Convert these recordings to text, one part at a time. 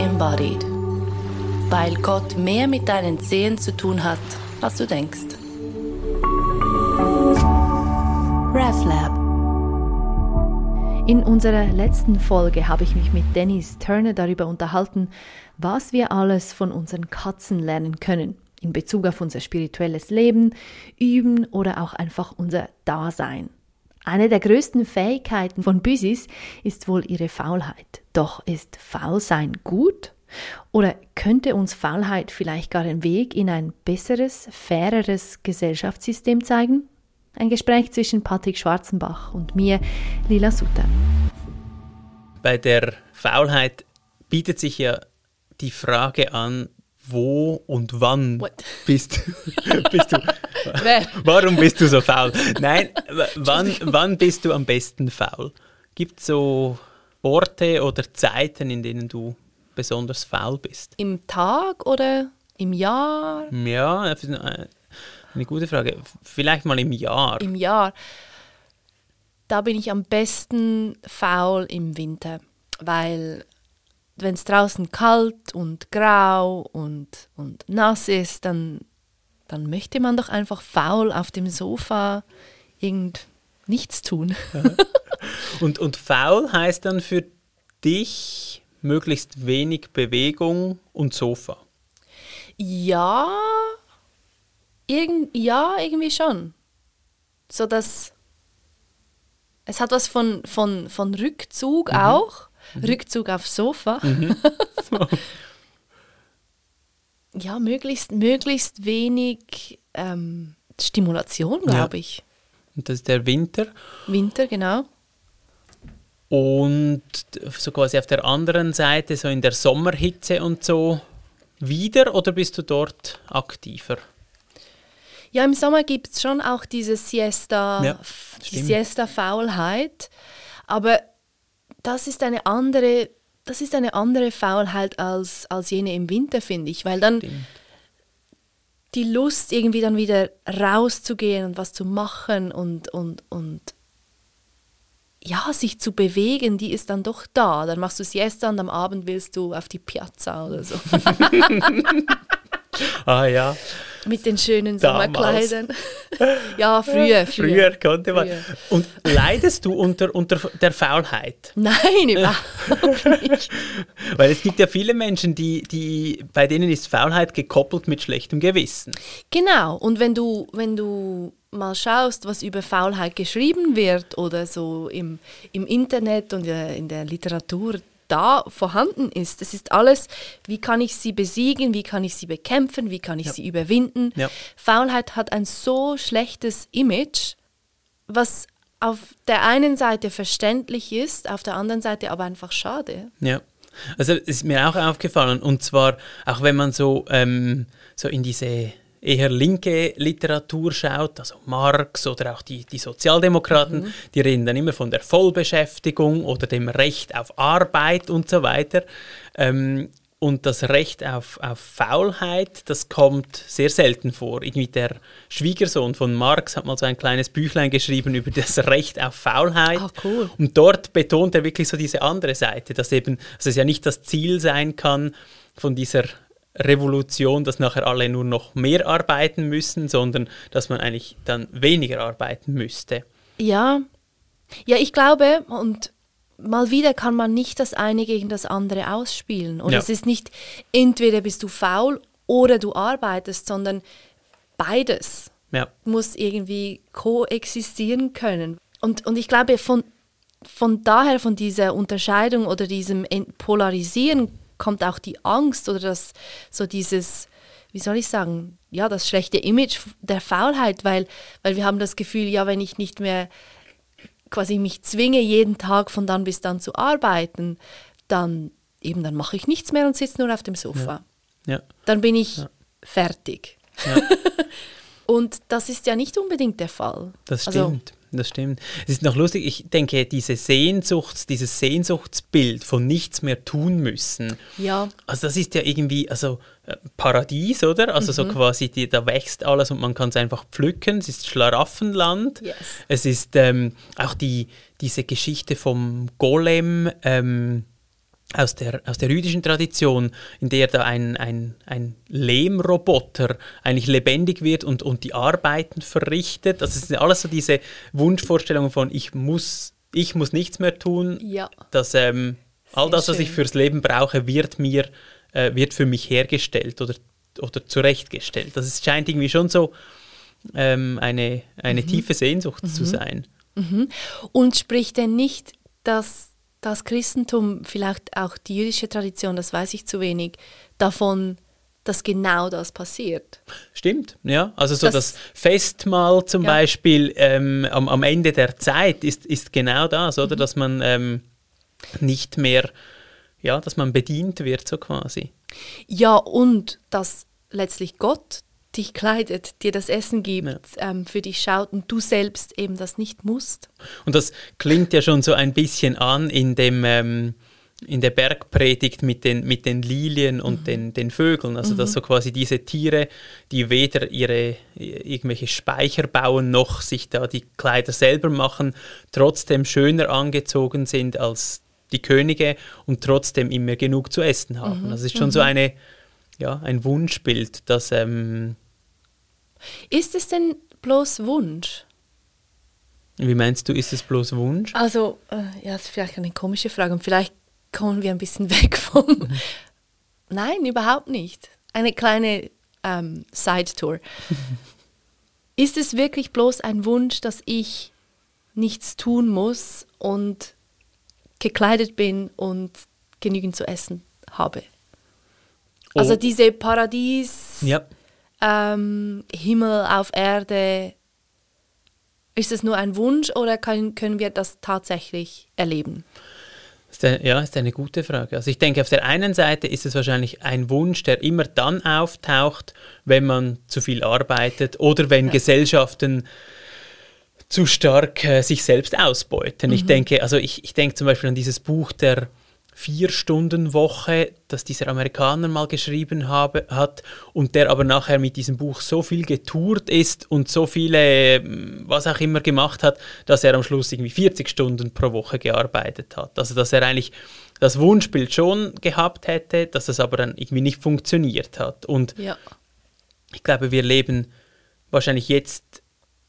embodied. Weil Gott mehr mit deinen Zehen zu tun hat, als du denkst. RefLab In unserer letzten Folge habe ich mich mit Dennis Turner darüber unterhalten, was wir alles von unseren Katzen lernen können in Bezug auf unser spirituelles Leben, Üben oder auch einfach unser Dasein. Eine der größten Fähigkeiten von Büsis ist wohl ihre Faulheit. Doch ist Faulsein gut? Oder könnte uns Faulheit vielleicht gar einen Weg in ein besseres, faireres Gesellschaftssystem zeigen? Ein Gespräch zwischen Patrick Schwarzenbach und mir, Lila Sutter. Bei der Faulheit bietet sich ja die Frage an, wo und wann What? bist, bist du. Warum bist du so faul? Nein, wann, wann bist du am besten faul? Gibt es so Orte oder Zeiten, in denen du besonders faul bist? Im Tag oder im Jahr? Ja, eine gute Frage. Vielleicht mal im Jahr. Im Jahr. Da bin ich am besten faul im Winter, weil wenn es draußen kalt und grau und, und nass ist, dann, dann möchte man doch einfach faul auf dem Sofa irgend nichts tun. Und, und faul heißt dann für dich möglichst wenig Bewegung und Sofa. Ja, irgend, ja, irgendwie schon. So dass es hat was von, von, von Rückzug auch. Rückzug aufs Sofa. ja, möglichst, möglichst wenig ähm, Stimulation, glaube ich. Und das ist der Winter. Winter, genau. Und so quasi auf der anderen Seite, so in der Sommerhitze und so, wieder oder bist du dort aktiver? Ja, im Sommer gibt es schon auch diese Siesta, Ja, die. Siesta-Faulheit. Aber das ist eine andere, das ist eine andere Faulheit als, als jene im Winter, finde ich. Weil dann Stimmt. die Lust, irgendwie dann wieder rauszugehen und was zu machen und, und, und ja, sich zu bewegen, die ist dann doch da. Dann machst du Siesta und am Abend willst du auf die Piazza oder so. Ah ja, Mit den schönen. Sommerkleidern. ja, früher, früher. früher konnte man. Früher. Und leidest du unter, unter der Faulheit? Nein, überhaupt nicht. Weil es gibt ja viele Menschen, die, die, bei denen ist Faulheit gekoppelt mit schlechtem Gewissen. Genau, und wenn du, wenn du mal schaust, was über Faulheit geschrieben wird oder so im, im Internet und äh, in der Literatur da vorhanden ist, das ist alles, wie kann ich sie besiegen, wie kann ich sie bekämpfen, wie kann ich sie überwinden. Ja. Faulheit hat ein so schlechtes Image, was auf der einen Seite verständlich ist, auf der anderen Seite aber einfach schade. Ja. Also es ist mir auch aufgefallen. Und zwar, auch wenn man so, ähm, so in diese eher linke Literatur schaut, also Marx oder auch die, die Sozialdemokraten, die reden dann immer von der Vollbeschäftigung oder dem Recht auf Arbeit und so weiter. Ähm, und das Recht auf, auf Faulheit, das kommt sehr selten vor. Irgendwie der Schwiegersohn von Marx hat mal so ein kleines Büchlein geschrieben über das Recht auf Faulheit. Ah, cool. Und dort betont er wirklich so diese andere Seite, dass eben, dass es ja nicht das Ziel sein kann von dieser Revolution, dass nachher alle nur noch mehr arbeiten müssen, sondern dass man eigentlich dann weniger arbeiten müsste. Ja, ja, ich glaube, und mal wieder kann man nicht das eine gegen das andere ausspielen. Und Ja. es ist nicht entweder bist du faul oder du arbeitest, sondern beides Ja, muss irgendwie koexistieren können. Und, und ich glaube, von, von daher, von dieser Unterscheidung oder diesem Polarisieren kommt auch die Angst oder das, so dieses, wie soll ich sagen, ja, das schlechte Image der Faulheit, weil, weil wir haben das Gefühl, ja, wenn ich nicht mehr quasi mich zwinge, jeden Tag von dann bis dann zu arbeiten, dann eben, dann mache ich nichts mehr und sitze nur auf dem Sofa. ja, Dann bin ich fertig. und das ist ja nicht unbedingt der Fall. das Also, stimmt. Das stimmt. Es ist noch lustig, ich denke, diese Sehnsucht, dieses Sehnsuchtsbild von nichts mehr tun müssen, ja, Also das ist ja irgendwie, also äh, Paradies, oder? Also so quasi, die, da wächst alles und man kann es einfach pflücken. Es ist Schlaraffenland. Yes. Es ist ähm, auch die, diese Geschichte vom Golem, ähm, aus der, aus der jüdischen Tradition, in der da ein, ein, ein Lehmroboter eigentlich lebendig wird und, und die Arbeiten verrichtet. Das sind alles so diese Wunschvorstellungen von ich muss, ich muss nichts mehr tun. Ja. Dass ähm, all das, was ich fürs Leben brauche, wird mir, äh, wird für mich hergestellt oder, oder zurechtgestellt. Das scheint irgendwie schon so ähm, eine, eine mhm. tiefe Sehnsucht mhm. zu sein. Mhm. Und spricht denn nicht das das Christentum, vielleicht auch die jüdische Tradition, das weiß ich zu wenig, davon, dass genau das passiert. Stimmt, ja. Also so das, das Festmahl zum ja. Beispiel ähm, am, am, Ende der Zeit ist, ist genau das, oder? Mhm. Dass man ähm, nicht mehr, ja, dass man bedient wird, so quasi. Ja, und dass letztlich Gott dich kleidet, dir das Essen gibt, ja. ähm, für dich schaut und du selbst eben das nicht musst. Und das klingt ja schon so ein bisschen an in dem ähm, in der Bergpredigt mit den, mit den Lilien und mhm. den, den Vögeln. Also, mhm. dass so quasi diese Tiere, die weder ihre irgendwelche Speicher bauen noch sich da die Kleider selber machen, trotzdem schöner angezogen sind als die Könige und trotzdem immer genug zu essen haben. Mhm. Also, es ist schon so mhm. eine, ja, ein Wunschbild, das ähm, ist es denn bloß Wunsch? Wie meinst du, ist es bloß Wunsch? Also, äh, ja, das ist vielleicht eine komische Frage und vielleicht kommen wir ein bisschen weg vom. Mhm. Nein, überhaupt nicht. Eine kleine ähm, Side-Tour. ist es wirklich bloß ein Wunsch, dass ich nichts tun muss und gekleidet bin und genügend zu essen habe? Also diese Paradies. Ja ähm, Himmel auf Erde, ist es nur ein Wunsch oder können, können wir das tatsächlich erleben? Ja, ist eine gute Frage. Also ich denke, auf der einen Seite ist es wahrscheinlich ein Wunsch, der immer dann auftaucht, wenn man zu viel arbeitet oder wenn ja. Gesellschaften zu stark äh, sich selbst ausbeuten. Mhm. Ich denke, also ich, ich denke zum Beispiel an dieses Buch der Vier-Stunden-Woche, das dieser Amerikaner mal geschrieben habe, hat und der aber nachher mit diesem Buch so viel getourt ist und so viele, was auch immer gemacht hat, dass er am Schluss irgendwie 40 Stunden pro Woche gearbeitet hat. Also dass er eigentlich das Wunschbild schon gehabt hätte, dass es aber dann irgendwie nicht funktioniert hat. Und ja. ich glaube, wir leben wahrscheinlich jetzt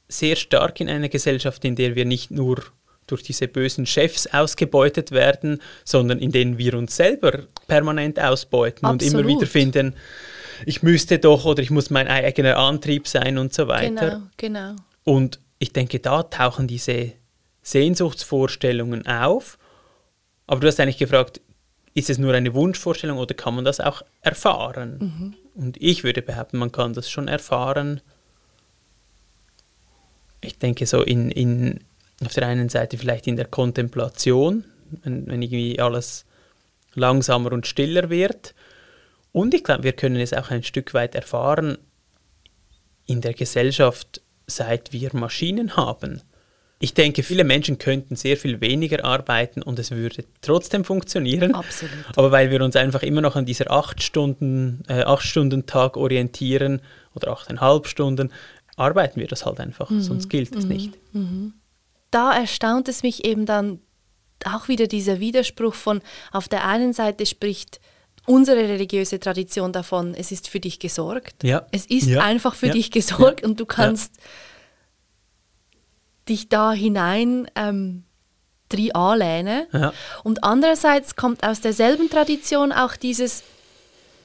sehr stark in einer Gesellschaft, in der wir nicht nur durch diese bösen Chefs ausgebeutet werden, sondern in denen wir uns selber permanent ausbeuten Absolut. und immer wieder finden, ich müsste doch oder ich muss mein eigener Antrieb sein und so weiter. Genau, genau. Und ich denke, da tauchen diese Sehnsuchtsvorstellungen auf. Aber du hast eigentlich gefragt, ist es nur eine Wunschvorstellung oder kann man das auch erfahren? Mhm. Und ich würde behaupten, man kann das schon erfahren. Ich denke, so in, in auf der einen Seite vielleicht in der Kontemplation, wenn, wenn irgendwie alles langsamer und stiller wird. Und ich glaube, wir können es auch ein Stück weit erfahren in der Gesellschaft, seit wir Maschinen haben. Ich denke, viele Menschen könnten sehr viel weniger arbeiten und es würde trotzdem funktionieren. Absolut. Aber weil wir uns einfach immer noch an dieser 8 Stunden, äh, 8 Stunden Tag orientieren oder 8,5 Stunden, arbeiten wir das halt einfach, mhm. sonst gilt es mhm. nicht. Mhm da erstaunt es mich eben dann auch wieder dieser Widerspruch von, auf der einen Seite spricht unsere religiöse Tradition davon, es ist für dich gesorgt. Ja. Es ist ja. einfach für ja. dich gesorgt und du kannst dich da hinein ähm, anlehnen. Und andererseits kommt aus derselben Tradition auch dieses,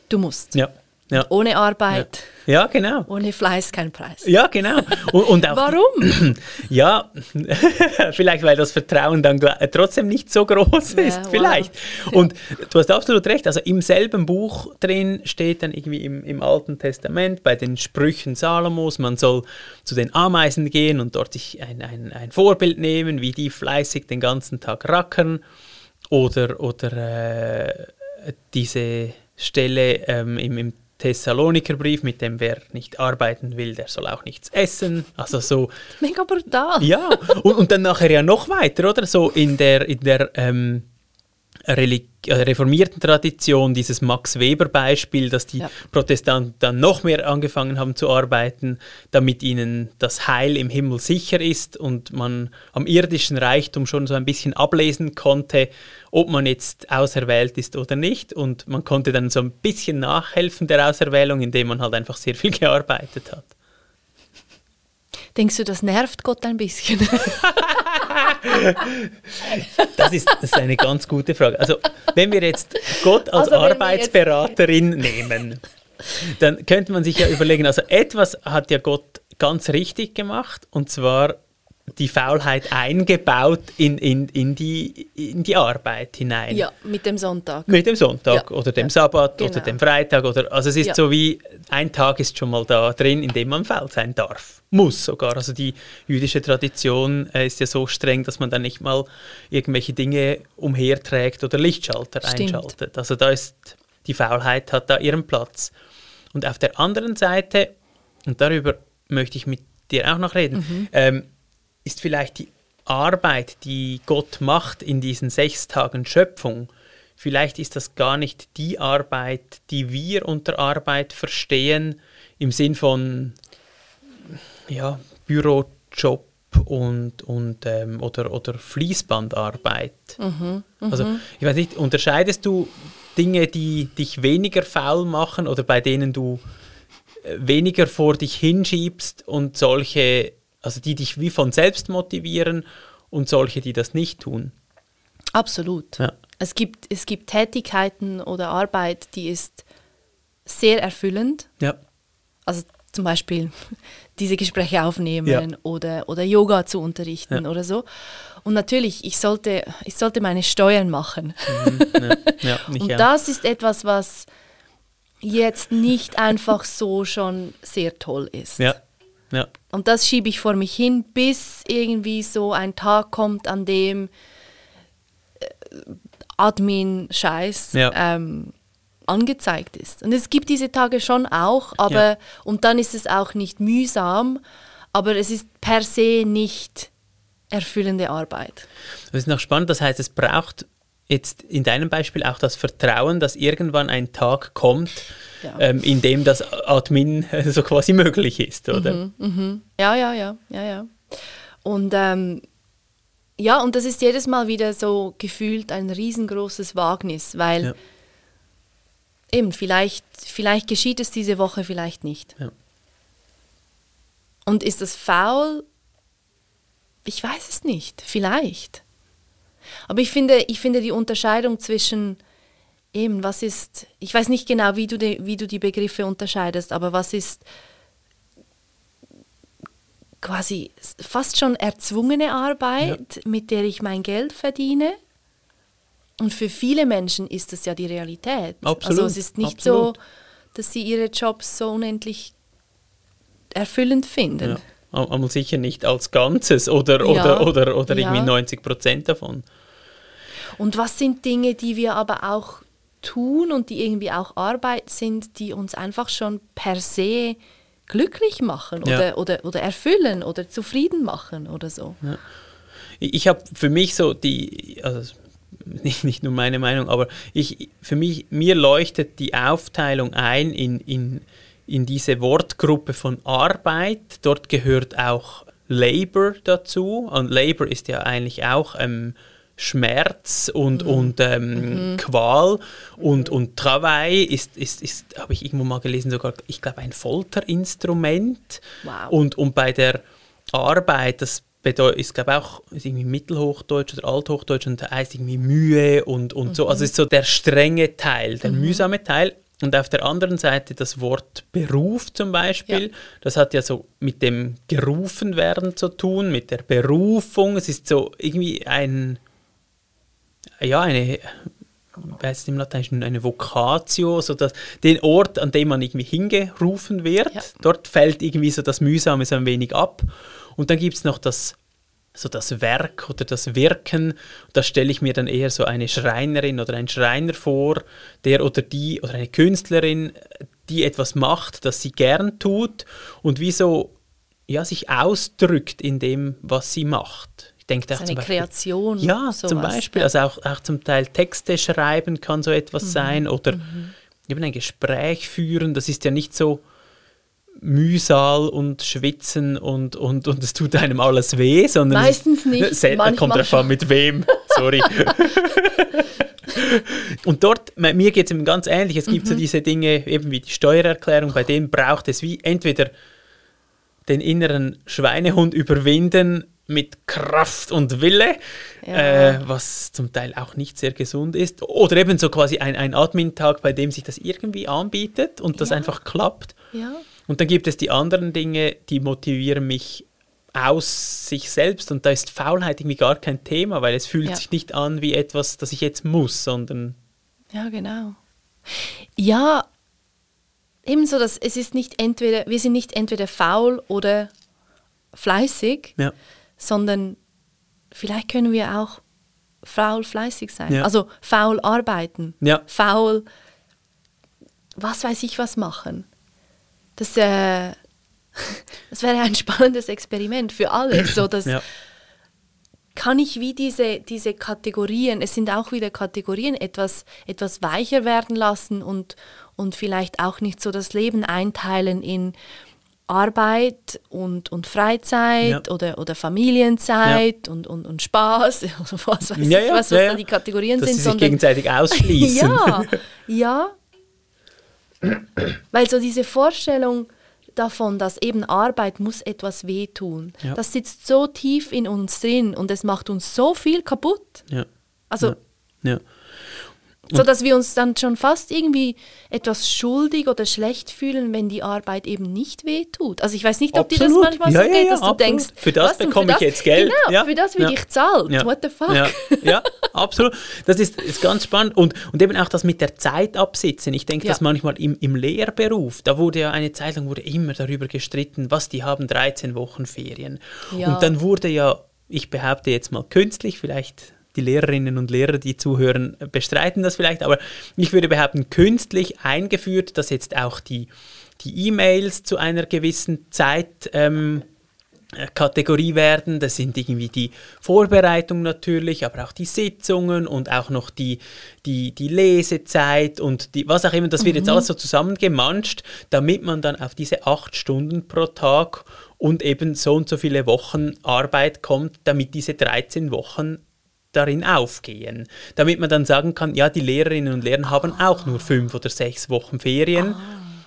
du musst. Ja. Ja. Ohne Arbeit. Ja. ja. genau. Ohne Fleiß kein Preis. Ja, genau. Und, und auch, Warum? ja, vielleicht weil das Vertrauen dann trotzdem nicht so groß ist. Ja, vielleicht. Wow. Und du hast absolut recht. Also im selben Buch drin steht dann irgendwie im, im Alten Testament bei den Sprüchen Salomos, man soll zu den Ameisen gehen und dort sich ein, ein, ein Vorbild nehmen, wie die fleißig den ganzen Tag rackern. Oder, oder äh, diese Stelle ähm, im, im Thessalonikerbrief, mit dem wer nicht arbeiten will, der soll auch nichts essen. Also so. Mega brutal. Ja, und, und dann nachher ja noch weiter, oder? So in der, in der ähm, Religi äh, reformierten Tradition, dieses Max Weber-Beispiel, dass die ja. Protestanten dann noch mehr angefangen haben zu arbeiten, damit ihnen das Heil im Himmel sicher ist und man am irdischen Reichtum schon so ein bisschen ablesen konnte, ob man jetzt auserwählt ist oder nicht. Und man konnte dann so ein bisschen nachhelfen der Auserwählung, indem man halt einfach sehr viel gearbeitet hat. Denkst du, das nervt Gott ein bisschen? das, ist, das ist eine ganz gute Frage. Also, wenn wir jetzt Gott als also, Arbeitsberaterin nehmen, dann könnte man sich ja überlegen, also etwas hat ja Gott ganz richtig gemacht, und zwar die Faulheit eingebaut in, in, in, die, in die Arbeit hinein. Ja, mit dem Sonntag. Mit dem Sonntag ja. oder dem ja. Sabbat genau. oder dem Freitag. Oder, also es ist ja. so wie, ein Tag ist schon mal da drin, in dem man faul sein darf. Muss sogar. Also die jüdische Tradition äh, ist ja so streng, dass man dann nicht mal irgendwelche Dinge umherträgt oder Lichtschalter Stimmt. einschaltet. Also da ist, die Faulheit hat da ihren Platz. Und auf der anderen Seite, und darüber möchte ich mit dir auch noch reden, mhm. ähm, ist vielleicht die Arbeit, die Gott macht in diesen sechs Tagen Schöpfung, vielleicht ist das gar nicht die Arbeit, die wir unter Arbeit verstehen, im Sinn von ja, Bürojob und, und ähm, oder, oder Fließbandarbeit. Mhm, mh. Also ich weiß nicht, unterscheidest du Dinge, die dich weniger faul machen oder bei denen du äh, weniger vor dich hinschiebst und solche also die dich wie von selbst motivieren und solche, die das nicht tun. Absolut. Ja. Es, gibt, es gibt Tätigkeiten oder Arbeit, die ist sehr erfüllend. Ja. Also zum Beispiel diese Gespräche aufnehmen ja. oder, oder Yoga zu unterrichten ja. oder so. Und natürlich, ich sollte, ich sollte meine Steuern machen. Mhm. Ja. Und das ist etwas, was jetzt nicht einfach so schon sehr toll ist. Ja. Ja. Und das schiebe ich vor mich hin, bis irgendwie so ein Tag kommt, an dem äh, Admin-Scheiß ja. ähm, angezeigt ist. Und es gibt diese Tage schon auch, aber ja. und dann ist es auch nicht mühsam, aber es ist per se nicht erfüllende Arbeit. Das ist noch spannend, das heißt, es braucht jetzt in deinem Beispiel auch das Vertrauen, dass irgendwann ein Tag kommt, ja. ähm, in dem das Admin so quasi möglich ist, oder? Mhm, mhm. Ja, ja, ja, ja, ja. Und ähm, ja, und das ist jedes Mal wieder so gefühlt ein riesengroßes Wagnis, weil ja. eben vielleicht, vielleicht geschieht es diese Woche, vielleicht nicht. Ja. Und ist das faul? Ich weiß es nicht. Vielleicht. Aber ich finde, ich finde die Unterscheidung zwischen eben, was ist, ich weiß nicht genau, wie du, die, wie du die Begriffe unterscheidest, aber was ist quasi fast schon erzwungene Arbeit, ja. mit der ich mein Geld verdiene. Und für viele Menschen ist das ja die Realität. Absolut, also es ist nicht absolut. so, dass sie ihre Jobs so unendlich erfüllend finden. Ja. Aber sicher nicht als Ganzes oder, ja, oder, oder, oder irgendwie 90 Prozent davon. Und was sind Dinge, die wir aber auch tun und die irgendwie auch Arbeit sind, die uns einfach schon per se glücklich machen oder, ja. oder, oder erfüllen oder zufrieden machen oder so? Ja. Ich habe für mich so die, also nicht, nicht nur meine Meinung, aber ich, für mich, mir leuchtet die Aufteilung ein in, in in diese Wortgruppe von Arbeit. Dort gehört auch Labor dazu. Und Labor ist ja eigentlich auch ähm, Schmerz und, mhm. und ähm, mhm. Qual. Und, und Travail ist, ist, ist habe ich irgendwo mal gelesen, sogar, ich glaube, ein Folterinstrument. Wow. Und, und bei der Arbeit, das bedeutet, ist glaube auch ist irgendwie Mittelhochdeutsch oder Althochdeutsch und da heißt irgendwie Mühe und, und mhm. so. Also ist so der strenge Teil, der mhm. mühsame Teil. Und auf der anderen Seite das Wort Beruf zum Beispiel, ja. das hat ja so mit dem gerufen werden zu tun, mit der Berufung. Es ist so irgendwie ein, ja, eine, heißt im Lateinischen, eine Vocatio, so dass den Ort, an dem man irgendwie hingerufen wird, ja. dort fällt irgendwie so das Mühsame so ein wenig ab. Und dann gibt es noch das so das Werk oder das Wirken, da stelle ich mir dann eher so eine Schreinerin oder einen Schreiner vor, der oder die oder eine Künstlerin, die etwas macht, das sie gern tut und wie so ja, sich ausdrückt in dem, was sie macht. Ich denke auch eine zum Beispiel, Kreation. Ja, sowas. zum Beispiel. Ja. Also auch, auch zum Teil Texte schreiben kann so etwas Mhm. sein oder eben ein Gespräch führen. Das ist ja nicht so Mühsal und Schwitzen und, und, und es tut einem alles weh, sondern Meistens nicht, Sel- manchmal kommt drauf an, mit wem. Sorry. und dort, mir geht es eben ganz ähnlich. Es gibt so Mhm. diese Dinge, eben wie die Steuererklärung, bei denen braucht es wie entweder den inneren Schweinehund überwinden mit Kraft und Wille, Ja. äh, was zum Teil auch nicht sehr gesund ist. Oder eben so quasi ein, ein Admin-Tag, bei dem sich das irgendwie anbietet und das Ja. einfach klappt. ja. Und dann gibt es die anderen Dinge, die motivieren mich aus sich selbst und da ist Faulheit irgendwie gar kein Thema, weil es fühlt Ja. sich nicht an wie etwas, das ich jetzt muss, sondern Ja, genau. Ja, ebenso, dass es ist nicht entweder, wir sind nicht entweder faul oder fleißig, ja. sondern vielleicht können wir auch faul fleißig sein. Ja. Also faul arbeiten, Ja. faul was weiß ich was machen. Das, äh, das wäre ein spannendes Experiment für alle. So, dass, ja. kann ich wie diese, diese Kategorien, es sind auch wieder Kategorien, etwas, etwas weicher werden lassen und, und vielleicht auch nicht so das Leben einteilen in Arbeit und, und Freizeit Ja. oder, oder Familienzeit und, und, und Spaß, oder was weiß Ja, ich, ja, was, was ja, da ja. die Kategorien dass sind, sie sich sondern gegenseitig ausschließen. ja, ja. Weil so diese Vorstellung davon, dass eben Arbeit muss etwas wehtun, Ja. das sitzt so tief in uns drin und es macht uns so viel kaputt. ja. Also, ja. ja. So dass wir uns dann schon fast irgendwie etwas schuldig oder schlecht fühlen, wenn die Arbeit eben nicht wehtut. Also ich weiß nicht, ob dir das Absolut. manchmal Ja, so ja, geht, ja, dass du absolut. denkst, Für das was, bekomme ich das- jetzt Geld. Genau, Ja, für das werde ja. ich zahlt. Ja. What the fuck? Ja, ja absolut. Das ist, ist ganz spannend. Und, und eben auch das mit der Zeit absitzen. Ich denke, Ja. dass manchmal im, im Lehrberuf, da wurde ja eine Zeit lang wurde immer darüber gestritten, was die haben 13 Wochen Ferien. Ja. Und dann wurde ja, ich behaupte jetzt mal künstlich, vielleicht die Lehrerinnen und Lehrer, die zuhören, bestreiten das vielleicht, aber ich würde behaupten, künstlich eingeführt, dass jetzt auch die die E-Mails zu einer gewissen Zeit ähm, äh, Kategorie werden. Das sind irgendwie die Vorbereitung natürlich, aber auch die Sitzungen und auch noch die, die, die Lesezeit und die, was auch immer. Das wird jetzt alles so zusammengemanscht, damit man dann auf diese acht Stunden pro Tag und eben so und so viele Wochen Arbeit kommt, damit diese 13 Wochen darin aufgehen. Damit man dann sagen kann, ja, die Lehrerinnen und Lehrer haben auch nur fünf oder sechs Wochen Ferien,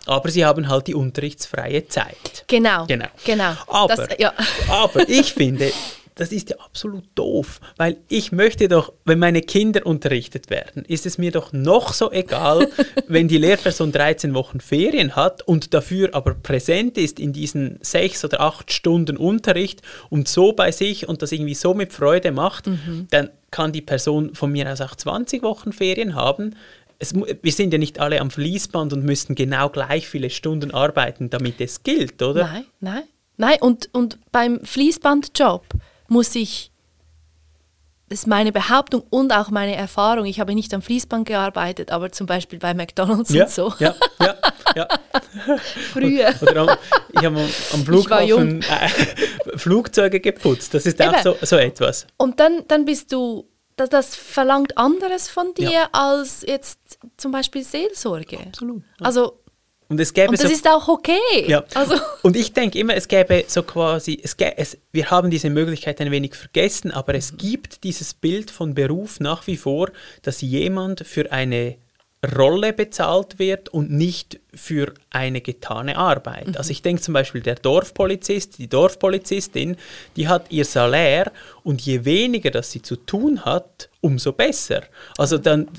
aber sie haben halt die unterrichtsfreie Zeit. Genau, Genau. genau. Aber, Das, ja. aber ich finde, das ist ja absolut doof, weil ich möchte doch, wenn meine Kinder unterrichtet werden, ist es mir doch noch so egal, wenn die Lehrperson 13 Wochen Ferien hat und dafür aber präsent ist in diesen sechs oder acht Stunden Unterricht und so bei sich und das irgendwie so mit Freude macht, Mhm. dann kann die Person von mir aus auch 20 Wochen Ferien haben. Es, wir sind ja nicht alle am Fließband und müssen genau gleich viele Stunden arbeiten, damit es gilt, oder? Nein, nein. Nein, und, und beim Fließbandjob muss ich, das ist meine Behauptung und auch meine Erfahrung, ich habe nicht am Fließband gearbeitet, aber zum Beispiel bei McDonalds Ja, und so, ja, ja, ja. früher. Oder am, ich habe am, Flughafen äh, Flugzeuge geputzt. Das ist auch Eben. so, so etwas. Und dann, dann bist du, das, das verlangt anderes von dir Ja. als jetzt zum Beispiel Seelsorge. Absolut. Also, Und es gäbe und das so, ist auch okay. ja. Also, Und ich denke immer, es gäbe so quasi, es gä, es, wir haben diese Möglichkeit ein wenig vergessen, aber es gibt dieses Bild von Beruf nach wie vor, dass jemand für eine Rolle bezahlt wird und nicht für eine getane Arbeit. Also ich denke zum Beispiel der Dorfpolizist, die Dorfpolizistin, die hat ihr Salär und je weniger das sie zu tun hat, umso besser. Also dann,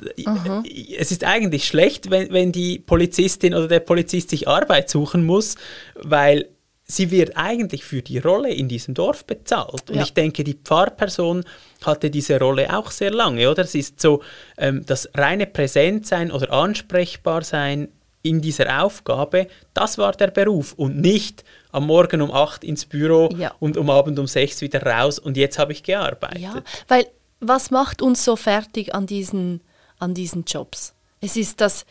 es ist eigentlich schlecht, wenn, wenn die Polizistin oder der Polizist sich Arbeit suchen muss, weil sie wird eigentlich für die Rolle in diesem Dorf bezahlt. Und Ja. ich denke, die Pfarrperson hatte diese Rolle auch sehr lange, oder? Es ist so, ähm, das reine Präsentsein oder ansprechbar sein in dieser Aufgabe, das war der Beruf und nicht am Morgen um 8 ins Büro Ja. und um Abend um 6 wieder raus und jetzt habe ich gearbeitet. Ja, weil was macht uns so fertig an diesen, an diesen Jobs? Es ist, dass,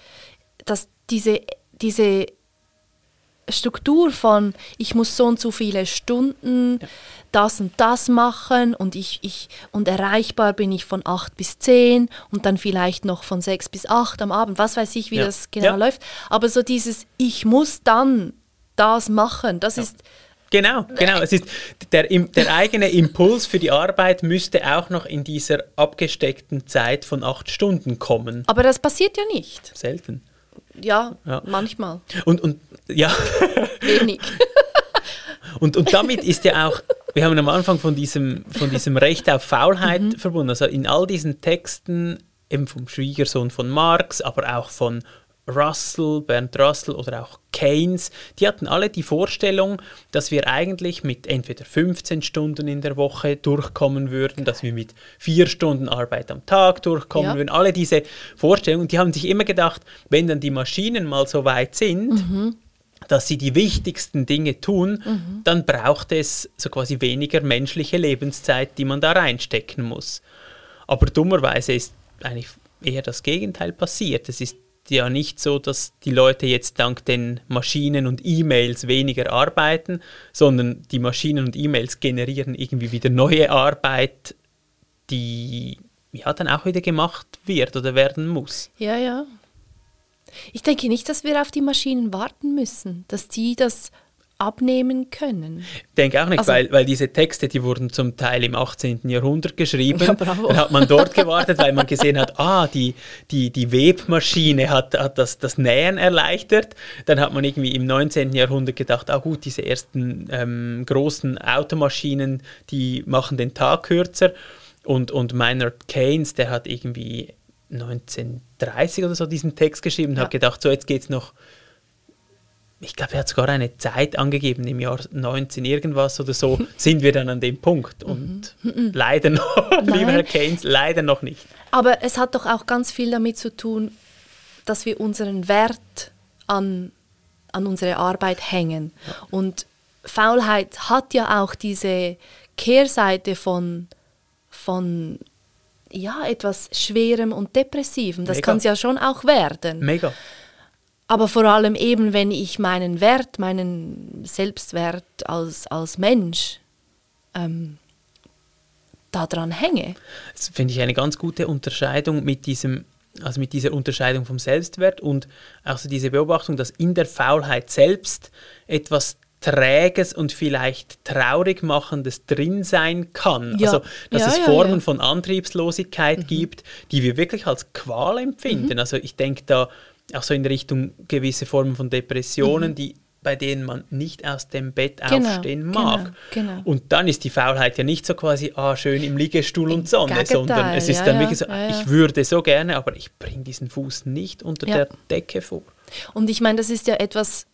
dass diese, diese Struktur von, ich muss so und so viele Stunden ja. das und das machen und, ich, ich, und erreichbar bin ich von 8 bis 10 und dann vielleicht noch von 6 bis 8 am Abend, was weiß ich, wie ja. das genau ja. läuft. Aber so dieses, ich muss dann das machen, das ist... Genau, genau. Es ist der, der eigene Impuls für die Arbeit müsste auch noch in dieser abgesteckten Zeit von acht Stunden kommen. Aber das passiert ja nicht. Selten. Ja, ja. manchmal. Und, und ja. Wenig. und, und damit ist ja auch, wir haben am Anfang von diesem, von diesem Recht auf Faulheit mhm. verbunden. Also in all diesen Texten, eben vom Schwiegersohn von Marx, aber auch von Russell, Bernd Russell oder auch Keynes, die hatten alle die Vorstellung, dass wir eigentlich mit entweder 15 Stunden in der Woche durchkommen würden, dass wir mit vier Stunden Arbeit am Tag durchkommen ja. würden. Alle diese Vorstellungen, die haben sich immer gedacht, wenn dann die Maschinen mal so weit sind, mhm. Dass sie die wichtigsten Dinge tun, mhm. dann braucht es so quasi weniger menschliche Lebenszeit, die man da reinstecken muss. Aber dummerweise ist eigentlich eher das Gegenteil passiert. Es ist ja nicht so, dass die Leute jetzt dank den Maschinen und E-Mails weniger arbeiten, sondern die Maschinen und E-Mails generieren irgendwie wieder neue Arbeit, die ja dann auch wieder gemacht wird oder werden muss. Ja, ja. Ich denke nicht, dass wir auf die Maschinen warten müssen, dass die das abnehmen können. Ich denke auch nicht, also, weil, weil diese Texte, die wurden zum Teil im 18. Jahrhundert geschrieben. Ja, Dann hat man dort gewartet, weil man gesehen hat, ah, die, die, die Webmaschine hat, hat das, das Nähen erleichtert. Dann hat man irgendwie im 19. Jahrhundert gedacht, ah gut, diese ersten ähm, großen Automaschinen, die machen den Tag kürzer. Und, und Maynard Keynes, der hat irgendwie 1930 oder so diesen Text geschrieben und ja. hat gedacht, so jetzt geht es noch ich glaube, er hat sogar eine Zeit angegeben, im Jahr 19 irgendwas oder so, sind wir dann an dem Punkt. Und mhm. leider noch, lieber Herr Keynes, leider noch nicht. Aber es hat doch auch ganz viel damit zu tun, dass wir unseren Wert an, an unsere Arbeit hängen. Ja. Und Faulheit hat ja auch diese Kehrseite von, von ja, etwas Schwerem und Depressivem. Das kann es ja schon auch werden. Mega. Aber vor allem eben, wenn ich meinen Wert, meinen Selbstwert als, als Mensch ähm, daran hänge. Das finde ich eine ganz gute Unterscheidung mit diesem also mit dieser Unterscheidung vom Selbstwert und auch so diese Beobachtung, dass in der Faulheit selbst etwas Träges und vielleicht traurig machendes drin sein kann. Ja. Also, dass ja, es Formen ja, von Antriebslosigkeit mhm. gibt, die wir wirklich als Qual empfinden. Mhm. Also, ich denke da auch so in Richtung gewisse Formen von Depressionen, mhm. die bei denen man nicht aus dem Bett genau, aufstehen mag. Genau, genau. Und dann ist die Faulheit ja nicht so quasi, ah, schön im Liegestuhl und Sonne, sondern es ist dann wirklich so, ich würde so gerne, aber ich bringe diesen Fuß nicht unter der Decke vor. Und ich meine, das ist ja etwas,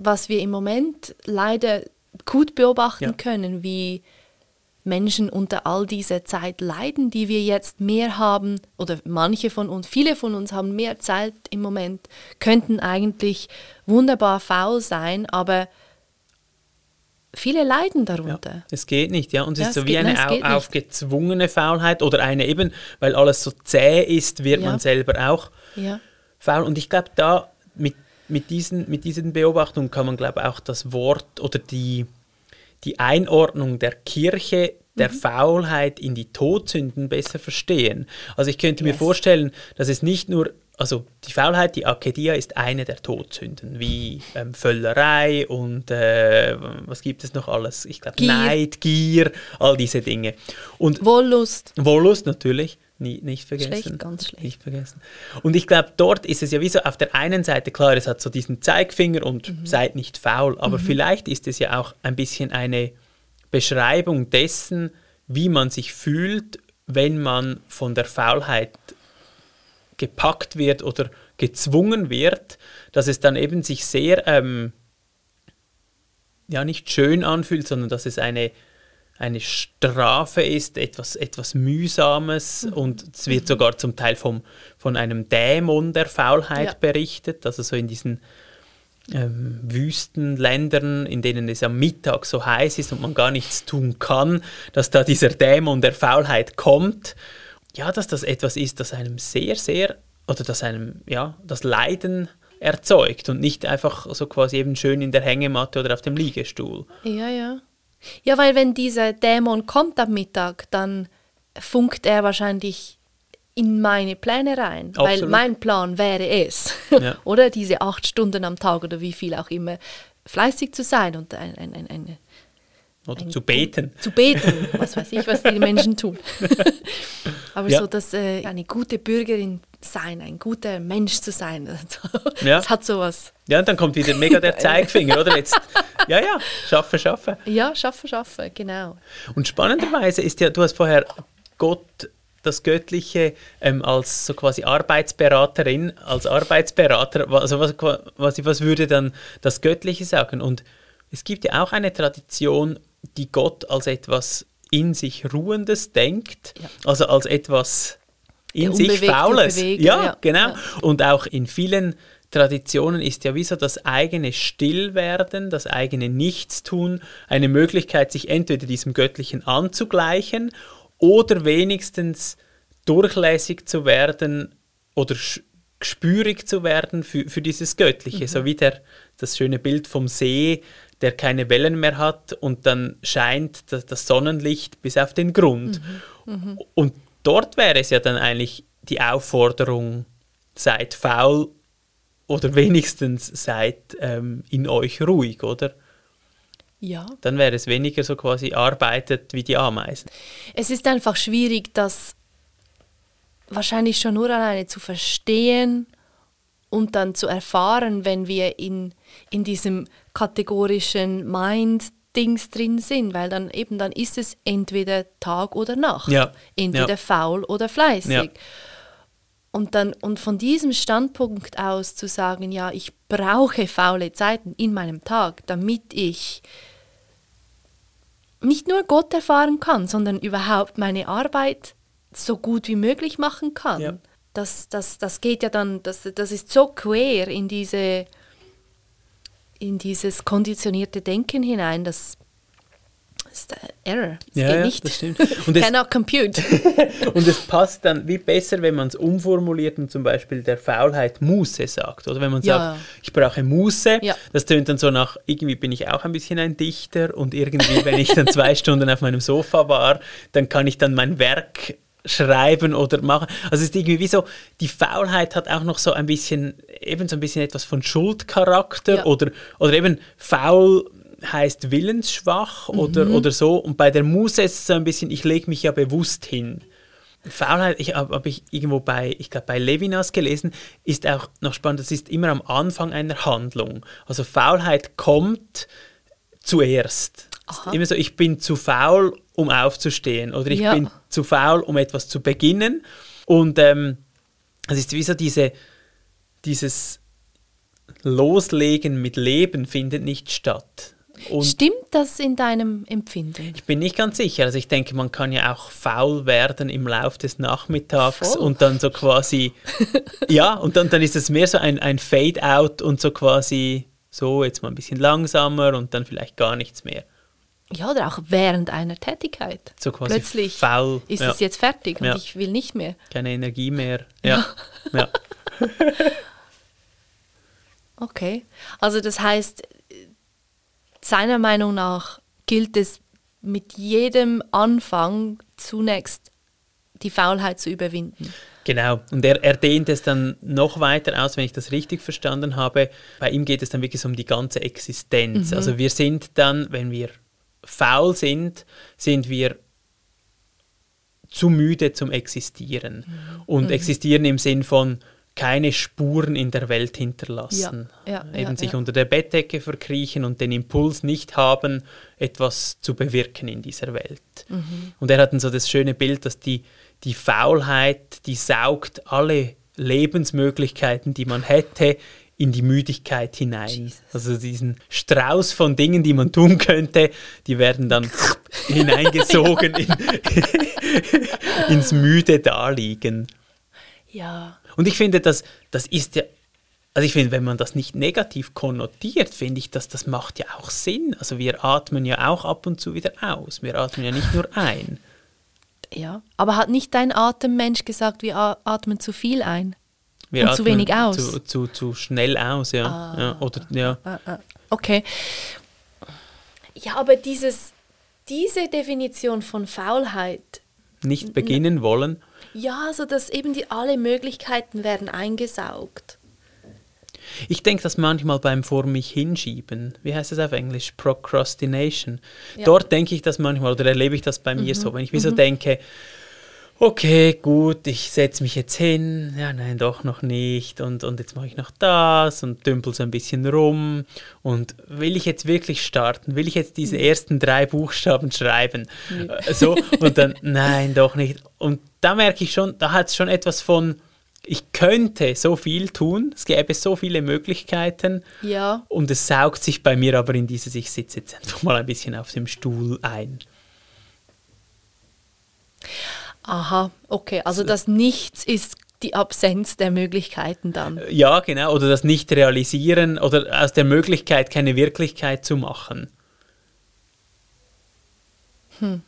was wir im Moment leider gut beobachten können, wie Menschen unter all dieser Zeit leiden, die wir jetzt mehr haben, oder manche von uns, viele von uns haben mehr Zeit im Moment, könnten eigentlich wunderbar faul sein, aber viele leiden darunter. Ja, es geht nicht, ja. Und es ja, ist so wie eine nein, aufgezwungene Faulheit oder eine eben, weil alles so zäh ist, wird ja. man selber auch faul. Und ich glaube, da mit, mit, diesen, mit diesen Beobachtungen kann man, glaube auch das Wort oder die die Einordnung der Kirche der mhm. Faulheit in die Todsünden besser verstehen. Also ich könnte yes. mir vorstellen, dass es nicht nur, also die Faulheit, die Akedia ist eine der Todsünden, wie ähm, Völlerei und äh, was gibt es noch alles? Ich glaube Neid, Gier, all diese Dinge. Und Wollust. Wollust natürlich. Nie, nicht vergessen. Schlecht, ganz schlecht. Nicht vergessen. Und ich glaube, dort ist es ja wie so auf der einen Seite klar, es hat so diesen Zeigfinger und mhm. seid nicht faul, aber mhm. vielleicht ist es ja auch ein bisschen eine Beschreibung dessen, wie man sich fühlt, wenn man von der Faulheit gepackt wird oder gezwungen wird, dass es dann eben sich sehr, ähm, ja nicht schön anfühlt, sondern dass es eine eine Strafe ist, etwas, etwas Mühsames mhm. und es wird sogar zum Teil vom, von einem Dämon der Faulheit ja. berichtet, also so in diesen ähm, Wüstenländern, in denen es am Mittag so heiß ist und man gar nichts tun kann, dass da dieser Dämon der Faulheit kommt. Ja, dass das etwas ist, das einem sehr, sehr, oder dass einem, ja, das Leiden erzeugt und nicht einfach so quasi eben schön in der Hängematte oder auf dem Liegestuhl. Ja, ja. Ja, weil wenn dieser Dämon kommt am Mittag, dann funkt er wahrscheinlich in meine Pläne rein, Absolut. weil mein Plan wäre es, ja. oder diese acht Stunden am Tag oder wie viel auch immer, fleißig zu sein und ein, ein, ein, ein oder ein, zu beten. Zu beten, was weiß ich, was die Menschen tun. Aber ja. so, dass äh, eine gute Bürgerin sein, ein guter Mensch zu sein, das ja. hat sowas. Ja, und dann kommt wieder mega der Zeigefinger, oder? Jetzt, ja, ja, schaffe, schaffe. Ja, schaffe, schaffe, genau. Und spannenderweise ist ja, du hast vorher Gott das Göttliche ähm, als so quasi Arbeitsberaterin, als Arbeitsberater, also was, was, was würde dann das Göttliche sagen? Und es gibt ja auch eine Tradition, die Gott als etwas in sich Ruhendes denkt, ja. also als etwas in sich Faules. Beweger, ja, ja, genau. Ja. Und auch in vielen Traditionen ist ja wie so das eigene Stillwerden, das eigene Nichtstun eine Möglichkeit, sich entweder diesem Göttlichen anzugleichen oder wenigstens durchlässig zu werden oder gespürig zu werden für, für dieses Göttliche. Mhm. So wie der, das schöne Bild vom See, der keine Wellen mehr hat und dann scheint das, das Sonnenlicht bis auf den Grund. Mhm. Mhm. Und dort wäre es ja dann eigentlich die Aufforderung, seid faul oder wenigstens seid ähm, in euch ruhig, oder? Ja. Dann wäre es weniger so quasi arbeitet wie die Ameisen. Es ist einfach schwierig, das wahrscheinlich schon nur alleine zu verstehen und dann zu erfahren, wenn wir in, in diesem kategorischen Mind-Dings drin sind, weil dann eben dann ist es entweder Tag oder Nacht, ja. entweder ja. faul oder fleißig. Ja. Und, dann, und von diesem Standpunkt aus zu sagen, ja, ich brauche faule Zeiten in meinem Tag, damit ich nicht nur Gott erfahren kann, sondern überhaupt meine Arbeit so gut wie möglich machen kann. Ja. Das, das, das geht ja dann, das, das ist so quer in, diese, in dieses konditionierte Denken hinein, das ist Error. Das ja, geht ja, nicht. Das stimmt. Und es, Cannot compute. und es passt dann wie besser, wenn man es umformuliert und zum Beispiel der Faulheit Muße sagt. Oder wenn man ja. sagt, ich brauche Muße, ja. das tönt dann so nach, irgendwie bin ich auch ein bisschen ein Dichter und irgendwie, wenn ich dann zwei Stunden auf meinem Sofa war, dann kann ich dann mein Werk schreiben oder machen. Also es ist irgendwie wie so, die Faulheit hat auch noch so ein bisschen, eben so ein bisschen etwas von Schuldcharakter ja. oder, oder eben faul heißt willensschwach mhm. oder, oder so. Und bei der Muse ist es so ein bisschen, ich lege mich ja bewusst hin. Faulheit, ich habe hab ich irgendwo bei, ich glaube bei Levinas gelesen, ist auch noch spannend, das ist immer am Anfang einer Handlung. Also Faulheit kommt zuerst. Immer so, ich bin zu faul, um aufzustehen oder ich ja. bin zu faul, um etwas zu beginnen. Und ähm, es ist wie so diese, dieses Loslegen mit Leben findet nicht statt. Und Stimmt das in deinem Empfinden? Ich bin nicht ganz sicher. Also ich denke, man kann ja auch faul werden im Laufe des Nachmittags Voll. und dann so quasi, ja, und dann, dann ist es mehr so ein, ein Fade-out und so quasi so, jetzt mal ein bisschen langsamer und dann vielleicht gar nichts mehr. Ja, oder auch während einer Tätigkeit. So quasi Plötzlich faul. ist ja. es jetzt fertig und ja. ich will nicht mehr. Keine Energie mehr. Ja. ja. okay. Also das heißt, seiner Meinung nach gilt es mit jedem Anfang zunächst die Faulheit zu überwinden. Genau, und er, er dehnt es dann noch weiter aus, wenn ich das richtig verstanden habe. Bei ihm geht es dann wirklich um die ganze Existenz. Mhm. Also wir sind dann, wenn wir faul sind, sind wir zu müde zum Existieren. Mhm. Und mhm. existieren im Sinn von, keine Spuren in der Welt hinterlassen. Ja, ja, Eben ja, sich unter der Bettdecke verkriechen und den Impuls nicht haben, etwas zu bewirken in dieser Welt. Mhm. Und er hat dann so das schöne Bild, dass die, die Faulheit, die saugt alle Lebensmöglichkeiten, die man hätte, in die Müdigkeit hinein. Jesus. Also diesen Strauß von Dingen, die man tun könnte, die werden dann hineingesogen in, ins müde Daliegen. Ja. Und ich finde, das, das ist ja, also ich finde, wenn man das nicht negativ konnotiert, finde ich, dass das macht ja auch Sinn. Also wir atmen ja auch ab und zu wieder aus. Wir atmen ja nicht nur ein. Ja, aber hat nicht dein Atemmensch gesagt, wir atmen zu viel ein? Wir Und zu wenig aus. Zu, zu, zu schnell aus, ja. Ah. ja oder, ja. Okay. Ja, aber dieses, diese Definition von Faulheit, Nicht beginnen wollen. ja, so dass eben die alle Möglichkeiten werden eingesaugt. Ich denke das manchmal beim Vor mich hinschieben. Wie heißt das auf Englisch? Procrastination. Ja. Dort denke ich das manchmal oder erlebe ich das bei mir so, wenn ich mir so denke, okay, gut, ich setze mich jetzt hin, ja, nein, doch noch nicht. Und, und jetzt mache ich noch das und dümpel so ein bisschen rum. Und will ich jetzt wirklich starten, will ich jetzt diese ersten drei Buchstaben schreiben, Äh, so und dann, nein, doch nicht. Und da merke ich schon, da hat es schon etwas von, ich könnte so viel tun, es gäbe so viele Möglichkeiten. Ja. und es saugt sich bei mir aber in dieses, ich sitze jetzt einfach mal ein bisschen auf dem Stuhl ein. Aha, okay. Also das Nichts ist die Absenz der Möglichkeiten dann. Ja, genau. Oder das Nicht-Realisieren oder aus der Möglichkeit keine Wirklichkeit zu machen. Hm.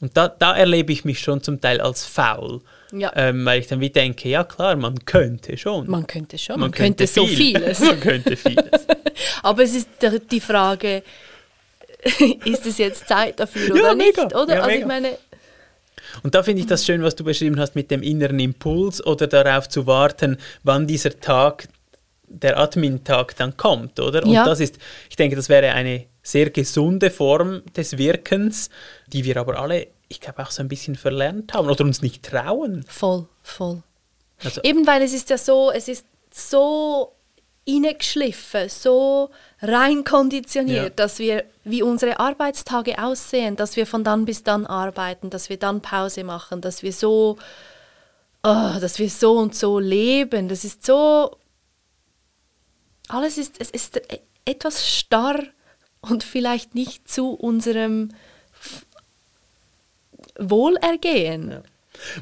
Und da, da erlebe ich mich schon zum Teil als faul. Ja. Ähm, weil ich dann wie denke, ja klar, man könnte schon. Man könnte schon, man, könnte, so viel. vieles. man könnte vieles. Aber es ist die Frage, ist es jetzt Zeit dafür Ja, oder nicht? mega. Oder? Ja, also ich mega. meine, Und da finde ich das schön, was du beschrieben hast mit dem inneren Impuls oder darauf zu warten, wann dieser Tag, der Admin-Tag dann kommt, oder? Und Ja. das ist, ich denke, das wäre eine sehr gesunde Form des Wirkens, die wir aber alle, ich glaube, auch so ein bisschen verlernt haben oder uns nicht trauen. voll, voll. Also, Eben weil es ist ja so, es ist so innegeschliffen, so rein konditioniert, Ja. dass wir, wie unsere Arbeitstage aussehen, dass wir von dann bis dann arbeiten, dass wir dann Pause machen, dass wir so, oh, dass wir so und so leben. Das ist so, alles ist, es ist etwas starr und vielleicht nicht zu unserem Wohlergehen.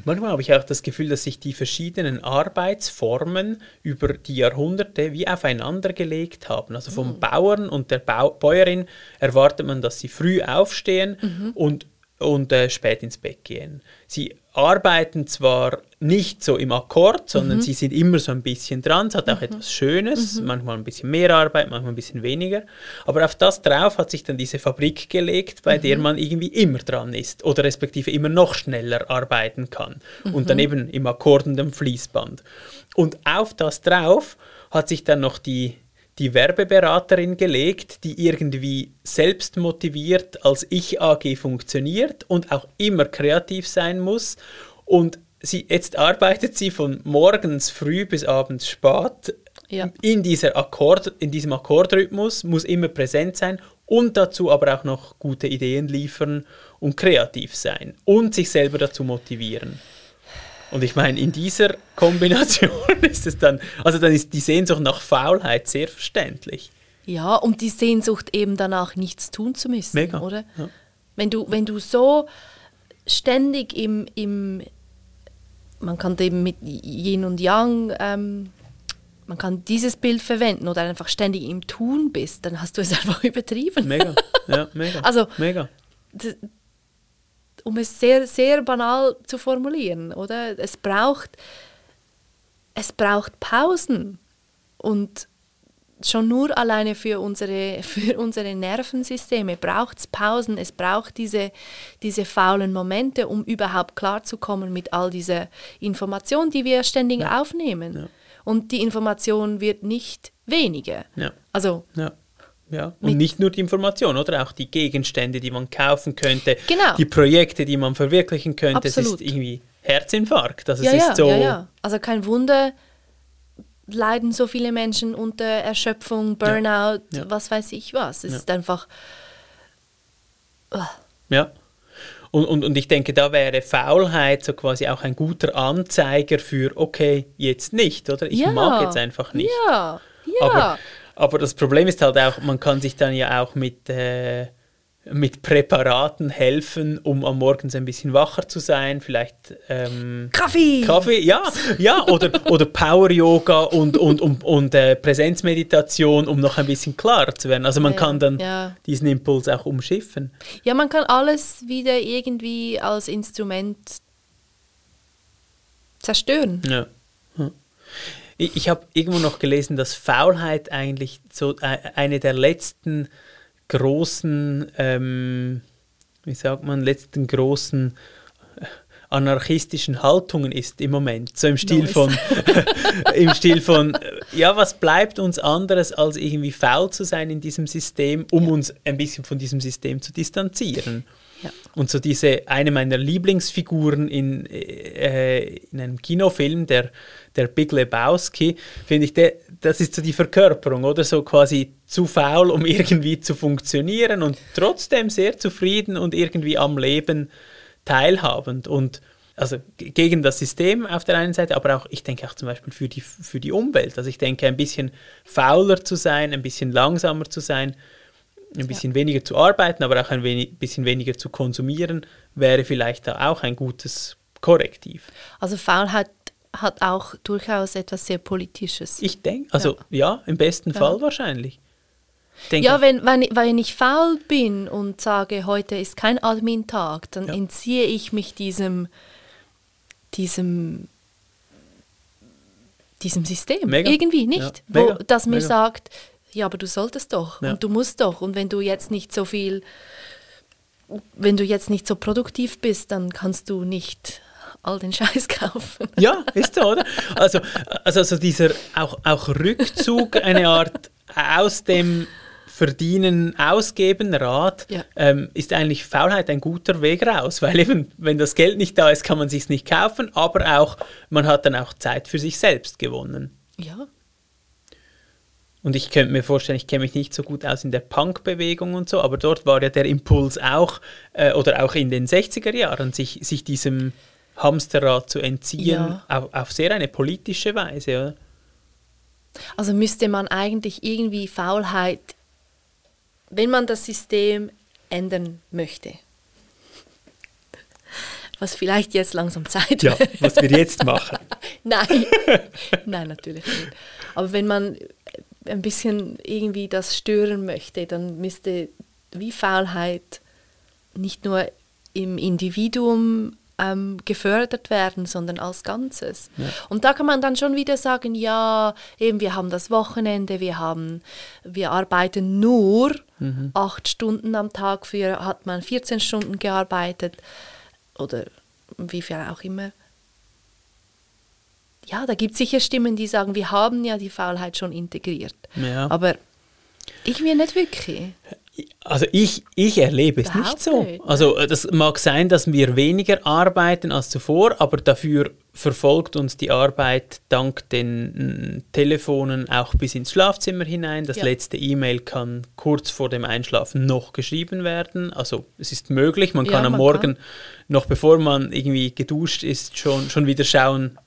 Manchmal habe ich auch das Gefühl, dass sich die verschiedenen Arbeitsformen über die Jahrhunderte wie aufeinander gelegt haben. Also vom Bauern und der Bau Bäuerin erwartet man, dass sie früh aufstehen und, und äh, spät ins Bett gehen. Sie arbeiten zwar nicht so im Akkord, sondern sie sind immer so ein bisschen dran. Es hat auch etwas Schönes, manchmal ein bisschen mehr Arbeit, manchmal ein bisschen weniger. Aber auf das drauf hat sich dann diese Fabrik gelegt, bei der man irgendwie immer dran ist oder respektive immer noch schneller arbeiten kann. Und dann eben im Akkord und im Fließband. Und auf das drauf hat sich dann noch die die Werbeberaterin gelegt, die irgendwie selbst motiviert als Ich-AG funktioniert und auch immer kreativ sein muss. Und sie, jetzt arbeitet sie von morgens früh bis abends spät Ja. in, dieser Akkord, in diesem Akkordrhythmus, muss immer präsent sein und dazu aber auch noch gute Ideen liefern und kreativ sein und sich selber dazu motivieren. Und ich meine, in dieser Kombination ist es dann, also dann ist die Sehnsucht nach Faulheit sehr verständlich. Ja, und die Sehnsucht eben danach nichts tun zu müssen, Mega, oder? ja. Wenn du, wenn du so ständig im, im man kann eben mit Yin und Yang, ähm, man kann dieses Bild verwenden oder einfach ständig im Tun bist, dann hast du es einfach übertrieben. Mega, ja, mega. Also- mega. Um es sehr, sehr banal zu formulieren, oder? Es braucht, es braucht Pausen und schon nur alleine für unsere, für unsere Nervensysteme braucht es Pausen, es braucht diese, diese faulen Momente, um überhaupt klarzukommen mit all dieser Information, die wir ständig aufnehmen. Ja. Und die Information wird nicht weniger. Ja. Also Ja. Ja, und nicht nur die Information, oder auch die Gegenstände, die man kaufen könnte, Genau. die Projekte, die man verwirklichen könnte. Es Absolut. ist irgendwie Herzinfarkt. Also ja, es ja, ist so, ja, ja. Also kein Wunder, leiden so viele Menschen unter Erschöpfung, Burnout, Ja. was weiß ich was. Es Ja. ist einfach. Ja. Und, und, und ich denke, da wäre Faulheit so quasi auch ein guter Anzeiger für, okay, jetzt nicht, oder? Ich ja, mag jetzt einfach nicht. Ja, ja. Aber, aber das Problem ist halt auch, man kann sich dann ja auch mit, äh, mit Präparaten helfen, um am Morgen so ein bisschen wacher zu sein. Vielleicht ähm, Kaffee! Kaffee, ja, ja, oder, oder Power-Yoga und, und, und, und äh, Präsenzmeditation, um noch ein bisschen klarer zu werden. Also man Ja, kann dann ja. diesen Impuls auch umschiffen. Ja, man kann alles wieder irgendwie als Instrument zerstören. Ja. Ja. Ich, ich habe irgendwo noch gelesen, dass Faulheit eigentlich so äh, eine der letzten großen, ähm, wie sagt man, letzten großen äh, anarchistischen Haltungen ist im Moment. So im Stil nice. von, im Stil von, ja, was bleibt uns anderes, als irgendwie faul zu sein in diesem System, um ja. uns ein bisschen von diesem System zu distanzieren. Und so diese, eine meiner Lieblingsfiguren in, äh, in einem Kinofilm, der, der Big Lebowski, finde ich, der, das ist so die Verkörperung, oder? So quasi zu faul, um irgendwie zu funktionieren und trotzdem sehr zufrieden und irgendwie am Leben teilhabend und also gegen das System auf der einen Seite, aber auch, ich denke auch zum Beispiel für die, für die Umwelt. Also ich denke, ein bisschen fauler zu sein, ein bisschen langsamer zu sein, ein bisschen ja. weniger zu arbeiten, aber auch ein wenig, bisschen weniger zu konsumieren, wäre vielleicht da auch ein gutes Korrektiv. Also Faulheit hat auch durchaus etwas sehr Politisches. Ich denke, also ja, ja im besten ja. Fall wahrscheinlich. Denke ja, wenn, wenn, wenn ich faul bin und sage, heute ist kein Admin-Tag, dann entziehe ich mich diesem, diesem, diesem System. Mega. Irgendwie nicht. Ja. Wo, das mir Mega. sagt, ja, aber du solltest doch ja. und du musst doch. Und wenn du jetzt nicht so viel, wenn du jetzt nicht so produktiv bist, dann kannst du nicht all den Scheiß kaufen. Ja, ist so, oder? Also, also, also dieser auch, auch Rückzug, eine Art aus dem Verdienen, Ausgeben, Rat, ja. ähm, ist eigentlich Faulheit ein guter Weg raus, weil eben, wenn das Geld nicht da ist, kann man sich nicht kaufen, aber auch, man hat dann auch Zeit für sich selbst gewonnen. Ja. Und ich könnte mir vorstellen, ich kenne mich nicht so gut aus in der Punk-Bewegung und so, aber dort war ja der Impuls auch, äh, oder auch in den 60er Jahren, sich, sich diesem Hamsterrad zu entziehen, ja. auf, auf sehr eine politische Weise, oder? Also müsste man eigentlich irgendwie Faulheit wenn man das System ändern möchte, was vielleicht jetzt langsam Zeit ja, was wir jetzt machen. Nein, nein, natürlich nicht. Aber wenn man ein bisschen irgendwie das stören möchte, dann müsste wie Faulheit nicht nur im Individuum ähm, gefördert werden, sondern als Ganzes. Ja. Und da kann man dann schon wieder sagen, ja, eben wir haben das Wochenende, wir haben, wir arbeiten nur mhm. acht Stunden am Tag, früher hat man 14 Stunden gearbeitet oder wie viel auch immer. Ja, da gibt es sicher Stimmen, die sagen, wir haben ja die Faulheit schon integriert. Ja. Aber ich mir nicht wirklich. Also ich, ich erlebe es nicht so. Also äh, das mag sein, dass wir weniger arbeiten als zuvor, aber dafür verfolgt uns die Arbeit dank den mm, Telefonen auch bis ins Schlafzimmer hinein. Das ja. letzte E-Mail kann kurz vor dem Einschlafen noch geschrieben werden. Also es ist möglich, man kann ja, am Morgen, kann. noch bevor man irgendwie geduscht ist, schon, schon wieder schauen,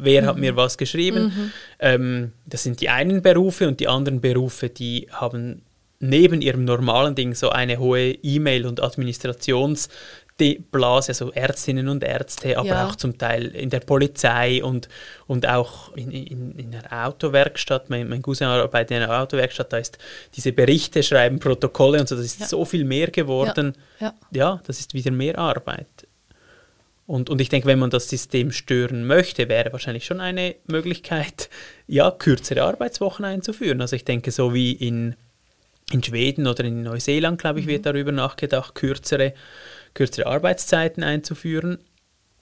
wer mhm. hat mir was geschrieben. Mhm. Ähm, das sind die einen Berufe und die anderen Berufe, die haben neben ihrem normalen Ding so eine hohe E-Mail- und Administrationsblase, also Ärztinnen und Ärzte, aber ja. auch zum Teil in der Polizei und, und auch in, in, in einer Autowerkstatt. Mein, mein Cousin arbeitet in einer Autowerkstatt, da ist diese Berichte schreiben, Protokolle und so, das ist ja. so viel mehr geworden. Ja. ja, das ist wieder mehr Arbeit. Und, und ich denke, wenn man das System stören möchte, wäre wahrscheinlich schon eine Möglichkeit, ja, kürzere Arbeitswochen einzuführen. Also ich denke, so wie in in Schweden oder in Neuseeland, glaube ich, wird mhm. darüber nachgedacht, kürzere, kürzere Arbeitszeiten einzuführen.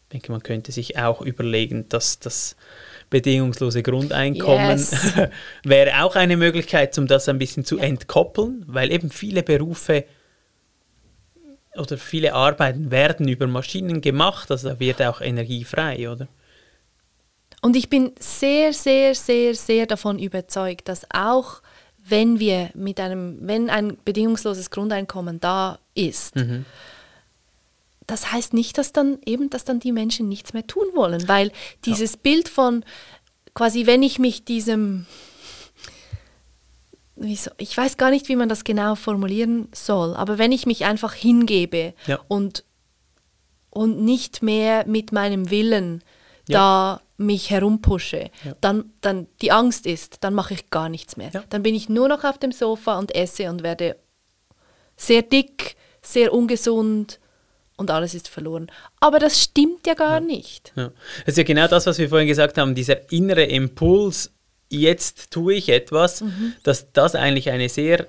Ich denke, man könnte sich auch überlegen, dass das bedingungslose Grundeinkommen yes. wäre auch eine Möglichkeit, um das ein bisschen zu ja. entkoppeln, weil eben viele Berufe oder viele Arbeiten werden über Maschinen gemacht, also da wird auch Energie frei, oder? Und ich bin sehr, sehr, sehr, sehr davon überzeugt, dass auch wenn wir mit einem, wenn ein bedingungsloses Grundeinkommen da ist, mhm. das heißt nicht, dass dann eben, dass dann die Menschen nichts mehr tun wollen, weil dieses ja. Bild von quasi, wenn ich mich diesem so, ich weiß gar nicht, wie man das genau formulieren soll, aber wenn ich mich einfach hingebe ja. und, und nicht mehr mit meinem Willen ja. da mich herumpushe, ja. dann, dann die Angst ist, dann mache ich gar nichts mehr. Dann bin ich nur noch auf dem Sofa und esse und werde sehr dick, sehr ungesund und alles ist verloren. Aber das stimmt ja gar ja. nicht. Ja. Das ist ja genau das, was wir vorhin gesagt haben, dieser innere Impuls, jetzt tue ich etwas, mhm. dass das eigentlich eine sehr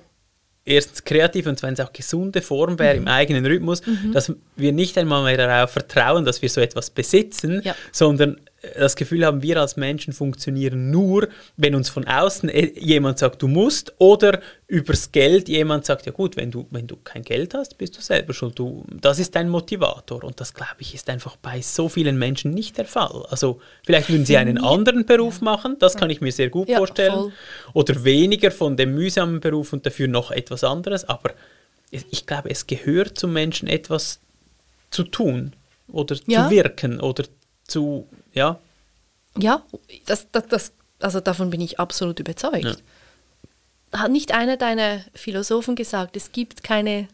erstens kreative und zweitens auch gesunde Form wäre mhm. im eigenen Rhythmus, mhm. dass wir nicht einmal mehr darauf vertrauen, dass wir so etwas besitzen, ja. sondern das Gefühl haben, wir als Menschen funktionieren nur, wenn uns von außen äh, jemand sagt, du musst, oder übers Geld jemand sagt, ja gut, wenn du, wenn du kein Geld hast, bist du selber schuld. Du, das ist dein Motivator. Und das, glaube ich, ist einfach bei so vielen Menschen nicht der Fall. Also vielleicht würden sie einen anderen Beruf machen, das kann ich mir sehr gut ja, vorstellen. Voll. Oder weniger von dem mühsamen Beruf und dafür noch etwas anderes. Aber ich glaube, es gehört zum Menschen etwas zu tun oder ja. zu wirken oder zu ja. Ja, das, das, das, also davon bin ich absolut überzeugt. Ja. Hat nicht einer deiner Philosophen gesagt, es gibt keine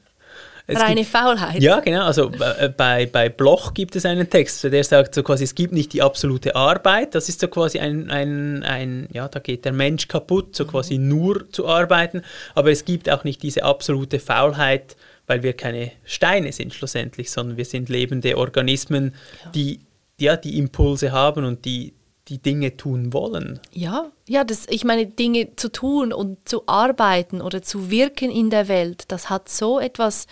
es reine gibt, Faulheit? Ja, genau. Also äh, bei, bei Bloch gibt es einen Text, der sagt so quasi, es gibt nicht die absolute Arbeit. Das ist so quasi ein, ein, ein ja, da geht der Mensch kaputt, so quasi mhm. nur zu arbeiten. Aber es gibt auch nicht diese absolute Faulheit, weil wir keine Steine sind schlussendlich, sondern wir sind lebende Organismen, ja. die ja, die Impulse haben und die, die Dinge tun wollen. Ja, ja, das, ich meine, Dinge zu tun und zu arbeiten oder zu wirken in der Welt, das hat so etwas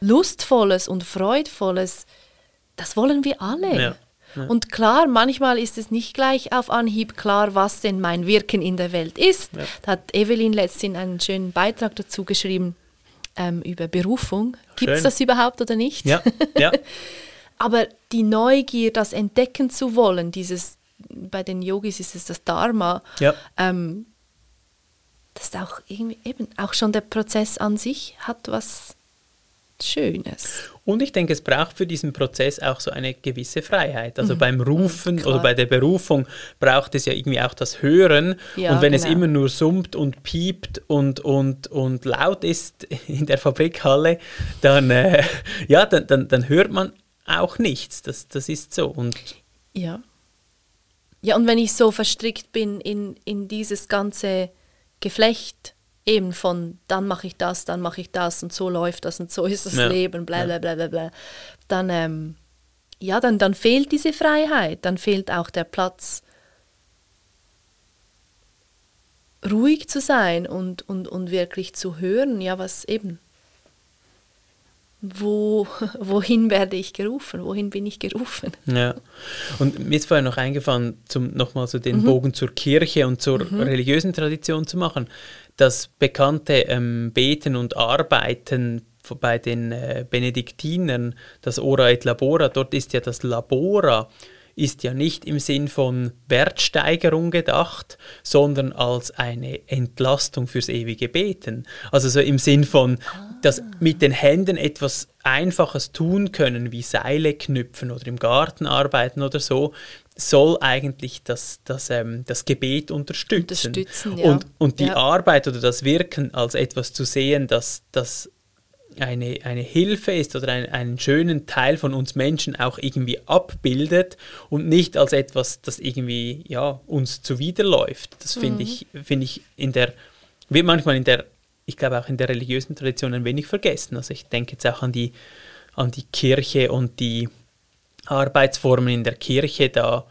Lustvolles und Freudvolles. Das wollen wir alle. Ja, ja. Und klar, manchmal ist es nicht gleich auf Anhieb klar, was denn mein Wirken in der Welt ist. Ja. Da hat Evelyn letztens einen schönen Beitrag dazu geschrieben ähm, über Berufung. Gibt es das überhaupt oder nicht? Ja, ja. Aber die Neugier, das entdecken zu wollen, dieses, bei den Yogis ist es das Dharma, ja. ähm, das ist auch irgendwie eben, auch schon der Prozess an sich hat was Schönes. Und ich denke, es braucht für diesen Prozess auch so eine gewisse Freiheit. Also mhm. beim Rufen Klar. oder bei der Berufung braucht es ja irgendwie auch das Hören. Ja, und wenn genau. es immer nur summt und piept und, und, und laut ist in der Fabrikhalle, dann, äh, ja, dann, dann, dann hört man auch nichts. Das, das ist so. Und ja. Ja, und wenn ich so verstrickt bin in, in dieses ganze Geflecht, eben von dann mache ich das, dann mache ich das und so läuft das und so ist das ja. Leben, bla bla bla bla bla, dann, ähm, ja, dann, dann fehlt diese Freiheit, dann fehlt auch der Platz, ruhig zu sein und, und, und wirklich zu hören, ja, was eben wo, wohin werde ich gerufen, wohin bin ich gerufen. Ja, und mir ist vorher noch eingefallen, zum nochmal so den mhm. Bogen zur Kirche und zur mhm. religiösen Tradition zu machen, das bekannte ähm, Beten und Arbeiten bei den äh, Benediktinern, das Ora et Labora, dort ist ja das Labora, ist ja nicht im Sinn von Wertsteigerung gedacht, sondern als eine Entlastung fürs ewige Beten. Also so im Sinn von, dass mit den Händen etwas Einfaches tun können, wie Seile knüpfen oder im Garten arbeiten oder so, soll eigentlich das, das, ähm, das Gebet unterstützen. unterstützen ja. Und, und die ja. Arbeit oder das Wirken als etwas zu sehen, das, das eine, eine Hilfe ist oder ein, einen schönen Teil von uns Menschen auch irgendwie abbildet und nicht als etwas, das irgendwie ja, uns zuwiderläuft. Das finde mhm. ich, find ich in der, wird manchmal in der, ich glaube auch in der religiösen Tradition ein wenig vergessen. Also ich denke jetzt auch an die, an die Kirche und die Arbeitsformen in der Kirche, da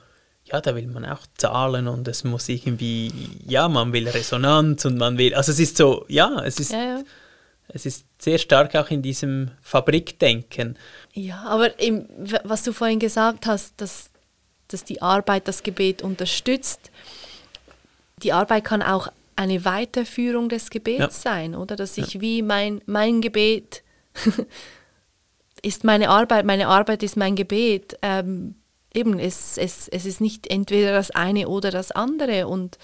ja, da will man auch zahlen und es muss irgendwie, ja, man will Resonanz und man will, also es ist so, ja, es ist, ja, ja. Es ist sehr stark auch in diesem Fabrikdenken. Ja, aber im, was du vorhin gesagt hast, dass, dass die Arbeit das Gebet unterstützt, die Arbeit kann auch eine Weiterführung des Gebets ja. sein, oder? Dass ich ja. wie mein, mein Gebet ist meine Arbeit, meine Arbeit ist mein Gebet. Ähm, eben, es, es, es ist nicht entweder das eine oder das andere und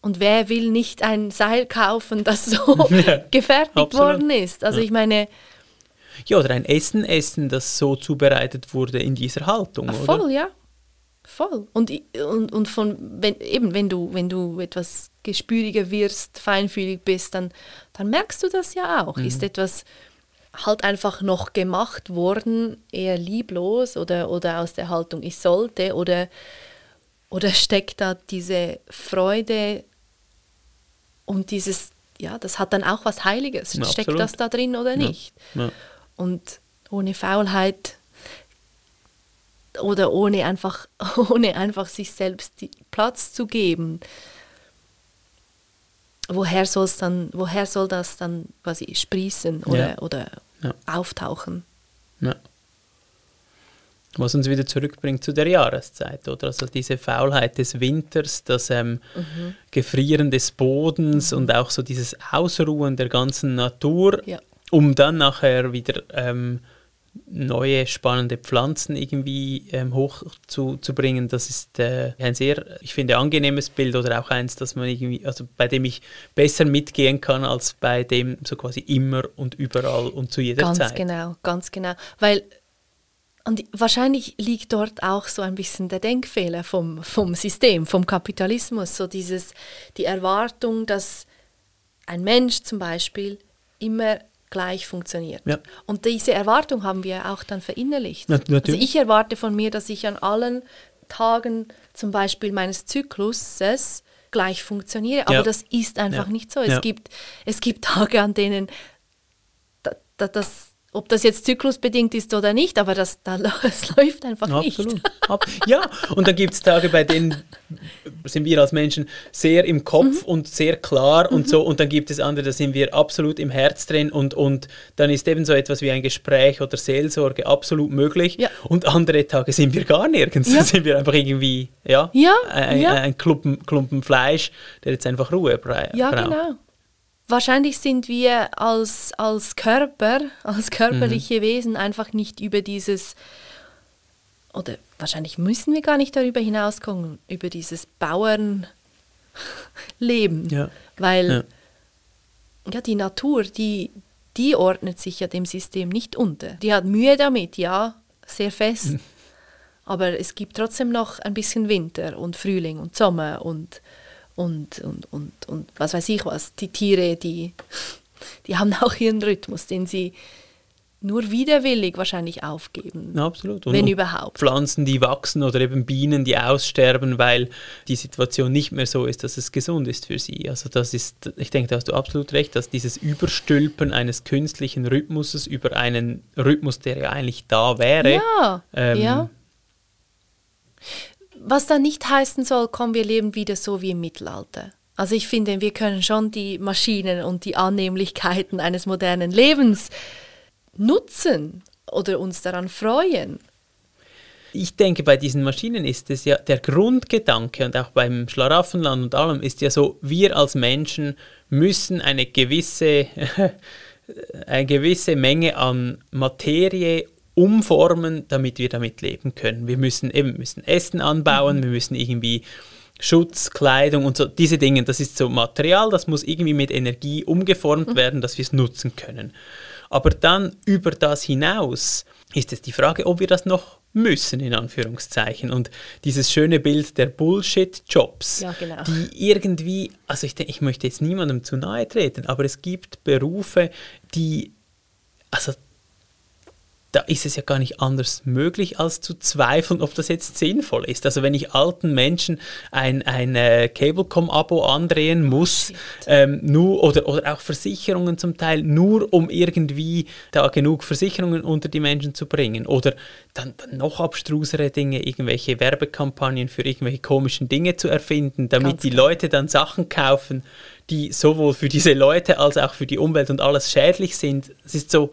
und wer will nicht ein Seil kaufen, das so ja, gefertigt absolut. worden ist? Also ich meine... Ja, oder ein Essen essen, das so zubereitet wurde in dieser Haltung, Ach, Voll, ja. Voll. Und, und, und von, wenn, eben, wenn du, wenn du etwas gespüriger wirst, feinfühlig bist, dann, dann merkst du das ja auch. Mhm. Ist etwas halt einfach noch gemacht worden, eher lieblos oder, oder aus der Haltung, ich sollte, oder, oder steckt da diese Freude und dieses, ja, das hat dann auch was Heiliges. Ja, Steckt das da drin oder nicht? Ja. Ja. Und ohne Faulheit oder ohne einfach, ohne einfach sich selbst Platz zu geben. Woher, soll's dann, woher soll das dann quasi sprießen oder, ja. oder ja. auftauchen? Ja. Was uns wieder zurückbringt zu der Jahreszeit, oder? Also diese Faulheit des Winters, das ähm, mhm. Gefrieren des Bodens mhm. und auch so dieses Ausruhen der ganzen Natur, um dann nachher wieder ähm, neue spannende Pflanzen irgendwie ähm, hochzubringen, das ist äh, ein sehr, ich finde, angenehmes Bild oder auch eins, dass man irgendwie, also bei dem ich besser mitgehen kann als bei dem so quasi immer und überall und zu jeder ganz Zeit. Ganz genau, ganz genau, weil und wahrscheinlich liegt dort auch so ein bisschen der Denkfehler vom, vom System, vom Kapitalismus, so dieses, die Erwartung, dass ein Mensch zum Beispiel immer gleich funktioniert. Ja. Und diese Erwartung haben wir auch dann verinnerlicht. Ja, also ich erwarte von mir, dass ich an allen Tagen zum Beispiel meines Zykluses gleich funktioniere, aber ja. das ist einfach nicht so. Es, gibt, es gibt Tage, an denen da, da, das ob das jetzt zyklusbedingt ist oder nicht, aber das, das läuft einfach Absolut. nicht. ja, und dann gibt es Tage, bei denen sind wir als Menschen sehr im Kopf mhm. und sehr klar und mhm. so, und dann gibt es andere, da sind wir absolut im Herz drin und, und dann ist eben so etwas wie ein Gespräch oder Seelsorge absolut möglich ja. und andere Tage sind wir gar nirgends, ja. da sind wir einfach irgendwie, ja, ja ein, ein Klumpen, Klumpen Fleisch, der jetzt einfach Ruhe braucht. Ja, genau. Wahrscheinlich sind wir als, als Körper, als körperliche mhm. Wesen einfach nicht über dieses, oder wahrscheinlich müssen wir gar nicht darüber hinauskommen, über dieses Bauernleben. Ja. Weil ja. ja. die Natur, die, die ordnet sich ja dem System nicht unter. Die hat Mühe damit, ja, sehr fest. Mhm. Aber es gibt trotzdem noch ein bisschen Winter und Frühling und Sommer und und, und, und, und was weiß ich was. Die Tiere, die, die haben auch ihren Rhythmus, den sie nur widerwillig wahrscheinlich aufgeben. absolut. Und, wenn überhaupt. Pflanzen, die wachsen oder eben Bienen, die aussterben, weil die Situation nicht mehr so ist, dass es gesund ist für sie. Also das ist, ich denke, da hast du absolut recht, dass dieses Überstülpen eines künstlichen Rhythmuses über einen Rhythmus, der ja eigentlich da wäre, ja, ähm, ja. Was dann nicht heißen soll, komm, wir leben wieder so wie im Mittelalter. Also ich finde, wir können schon die Maschinen und die Annehmlichkeiten eines modernen Lebens nutzen oder uns daran freuen. Ich denke, bei diesen Maschinen ist es ja der Grundgedanke und auch beim Schlaraffenland und allem ist ja so, wir als Menschen müssen eine gewisse, eine gewisse Menge an Materie umformen, damit wir damit leben können. Wir müssen eben müssen Essen anbauen, mhm. wir müssen irgendwie Schutz, Kleidung und so diese Dinge, das ist so Material, das muss irgendwie mit Energie umgeformt mhm. werden, dass wir es nutzen können. Aber dann über das hinaus ist es die Frage, ob wir das noch müssen, in Anführungszeichen. Und dieses schöne Bild der Bullshit-Jobs, ja, genau. die irgendwie, also ich, ich möchte jetzt niemandem zu nahe treten, aber es gibt Berufe, die, also da ist es ja gar nicht anders möglich, als zu zweifeln, ob das jetzt sinnvoll ist. Also wenn ich alten Menschen ein, ein äh, Cablecom-Abo andrehen muss, ähm, nur, oder, oder auch Versicherungen zum Teil, nur um irgendwie da genug Versicherungen unter die Menschen zu bringen. Oder dann, dann noch abstrusere Dinge, irgendwelche Werbekampagnen für irgendwelche komischen Dinge zu erfinden, damit Ganz die klar. Leute dann Sachen kaufen, die sowohl für diese Leute als auch für die Umwelt und alles schädlich sind. Es ist so,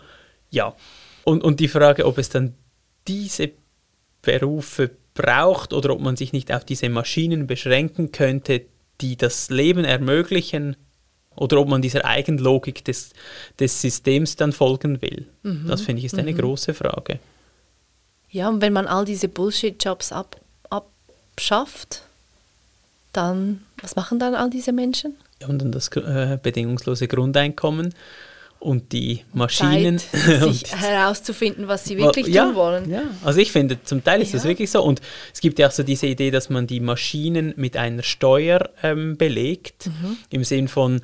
ja, und, und die Frage, ob es dann diese Berufe braucht oder ob man sich nicht auf diese Maschinen beschränken könnte, die das Leben ermöglichen, oder ob man dieser Eigenlogik des, des Systems dann folgen will. Mhm. Das finde ich ist eine mhm. große Frage. Ja, und wenn man all diese Bullshit-Jobs ab, abschafft, dann, was machen dann all diese Menschen? Ja, und dann das äh, bedingungslose Grundeinkommen und die Maschinen. Zeit, sich herauszufinden, was sie wirklich ja, tun wollen. Ja, also ich finde, zum Teil ist ja. das wirklich so. Und es gibt ja auch so diese Idee, dass man die Maschinen mit einer Steuer ähm, belegt. Mhm. Im Sinn von,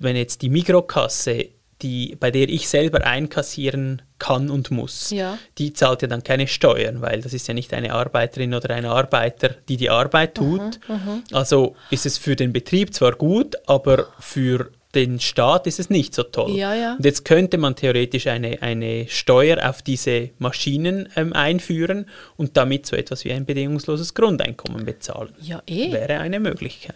wenn jetzt die Mikrokasse, die, bei der ich selber einkassieren kann und muss, ja. die zahlt ja dann keine Steuern, weil das ist ja nicht eine Arbeiterin oder ein Arbeiter, die die Arbeit tut. Mhm. also ist es für den Betrieb zwar gut, aber für den Staat ist es nicht so toll. Ja, ja. Und jetzt könnte man theoretisch eine, eine Steuer auf diese Maschinen ähm, einführen und damit so etwas wie ein bedingungsloses Grundeinkommen bezahlen. Ja, eh. Wäre eine Möglichkeit.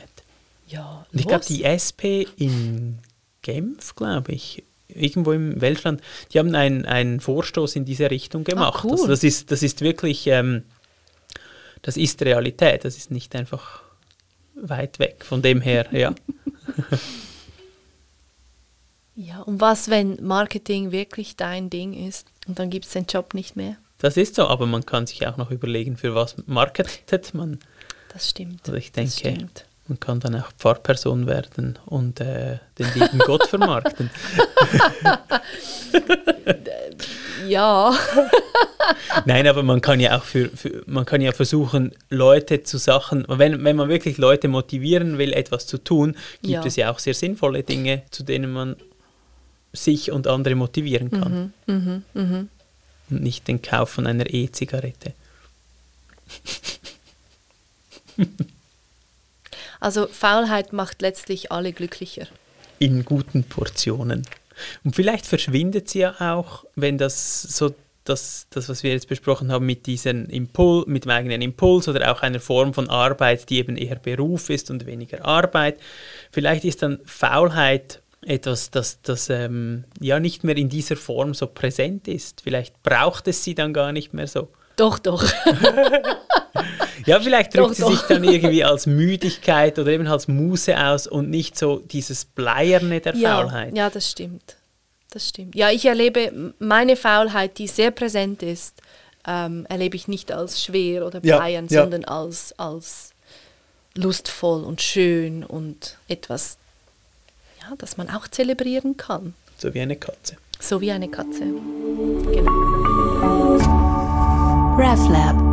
Ja, Und ich glaube, die SP in Genf, glaube ich, irgendwo im Weltland, die haben einen, einen Vorstoß in diese Richtung gemacht. cool. also das, ist, das ist wirklich, ähm, das ist Realität, das ist nicht einfach weit weg. Von dem her, ja. Ja, und was, wenn Marketing wirklich dein Ding ist und dann gibt es den Job nicht mehr? Das ist so, aber man kann sich auch noch überlegen, für was marketet man. Das stimmt. Also ich das denke, stimmt. man kann dann auch Pfarrperson werden und äh, den lieben Gott vermarkten. Ja, Nein, aber man kann ja auch für, für man kann ja versuchen, Leute zu Sachen, wenn, wenn man wirklich Leute motivieren will, etwas zu tun, gibt Ja. es ja auch sehr sinnvolle Dinge, zu denen man sich und andere motivieren kann. Mhm, Und nicht den Kauf von einer E-Zigarette. also Faulheit macht letztlich alle glücklicher. in guten Portionen. Und vielleicht verschwindet sie ja auch, wenn das so das, das, was wir jetzt besprochen haben, mit diesem Impuls, mit dem eigenen Impuls oder auch einer Form von Arbeit, die eben eher Beruf ist und weniger Arbeit. Vielleicht ist dann Faulheit etwas, das, das ähm, ja nicht mehr in dieser Form so präsent ist. Vielleicht braucht es sie dann gar nicht mehr so. Doch, doch. Ja, vielleicht drückt Doch, sie doch. sich dann irgendwie als Müdigkeit oder eben als Muße aus und nicht so dieses Bleierne der ja, Faulheit. ja, das stimmt. Das stimmt. Ja, ich erlebe meine Faulheit, die sehr präsent ist, ähm, erlebe ich nicht als schwer oder Ja, bleiern, ja. sondern als, als lustvoll und schön und etwas, ja, das man auch zelebrieren kann. So wie eine Katze. So wie eine Katze. Genau. RefLab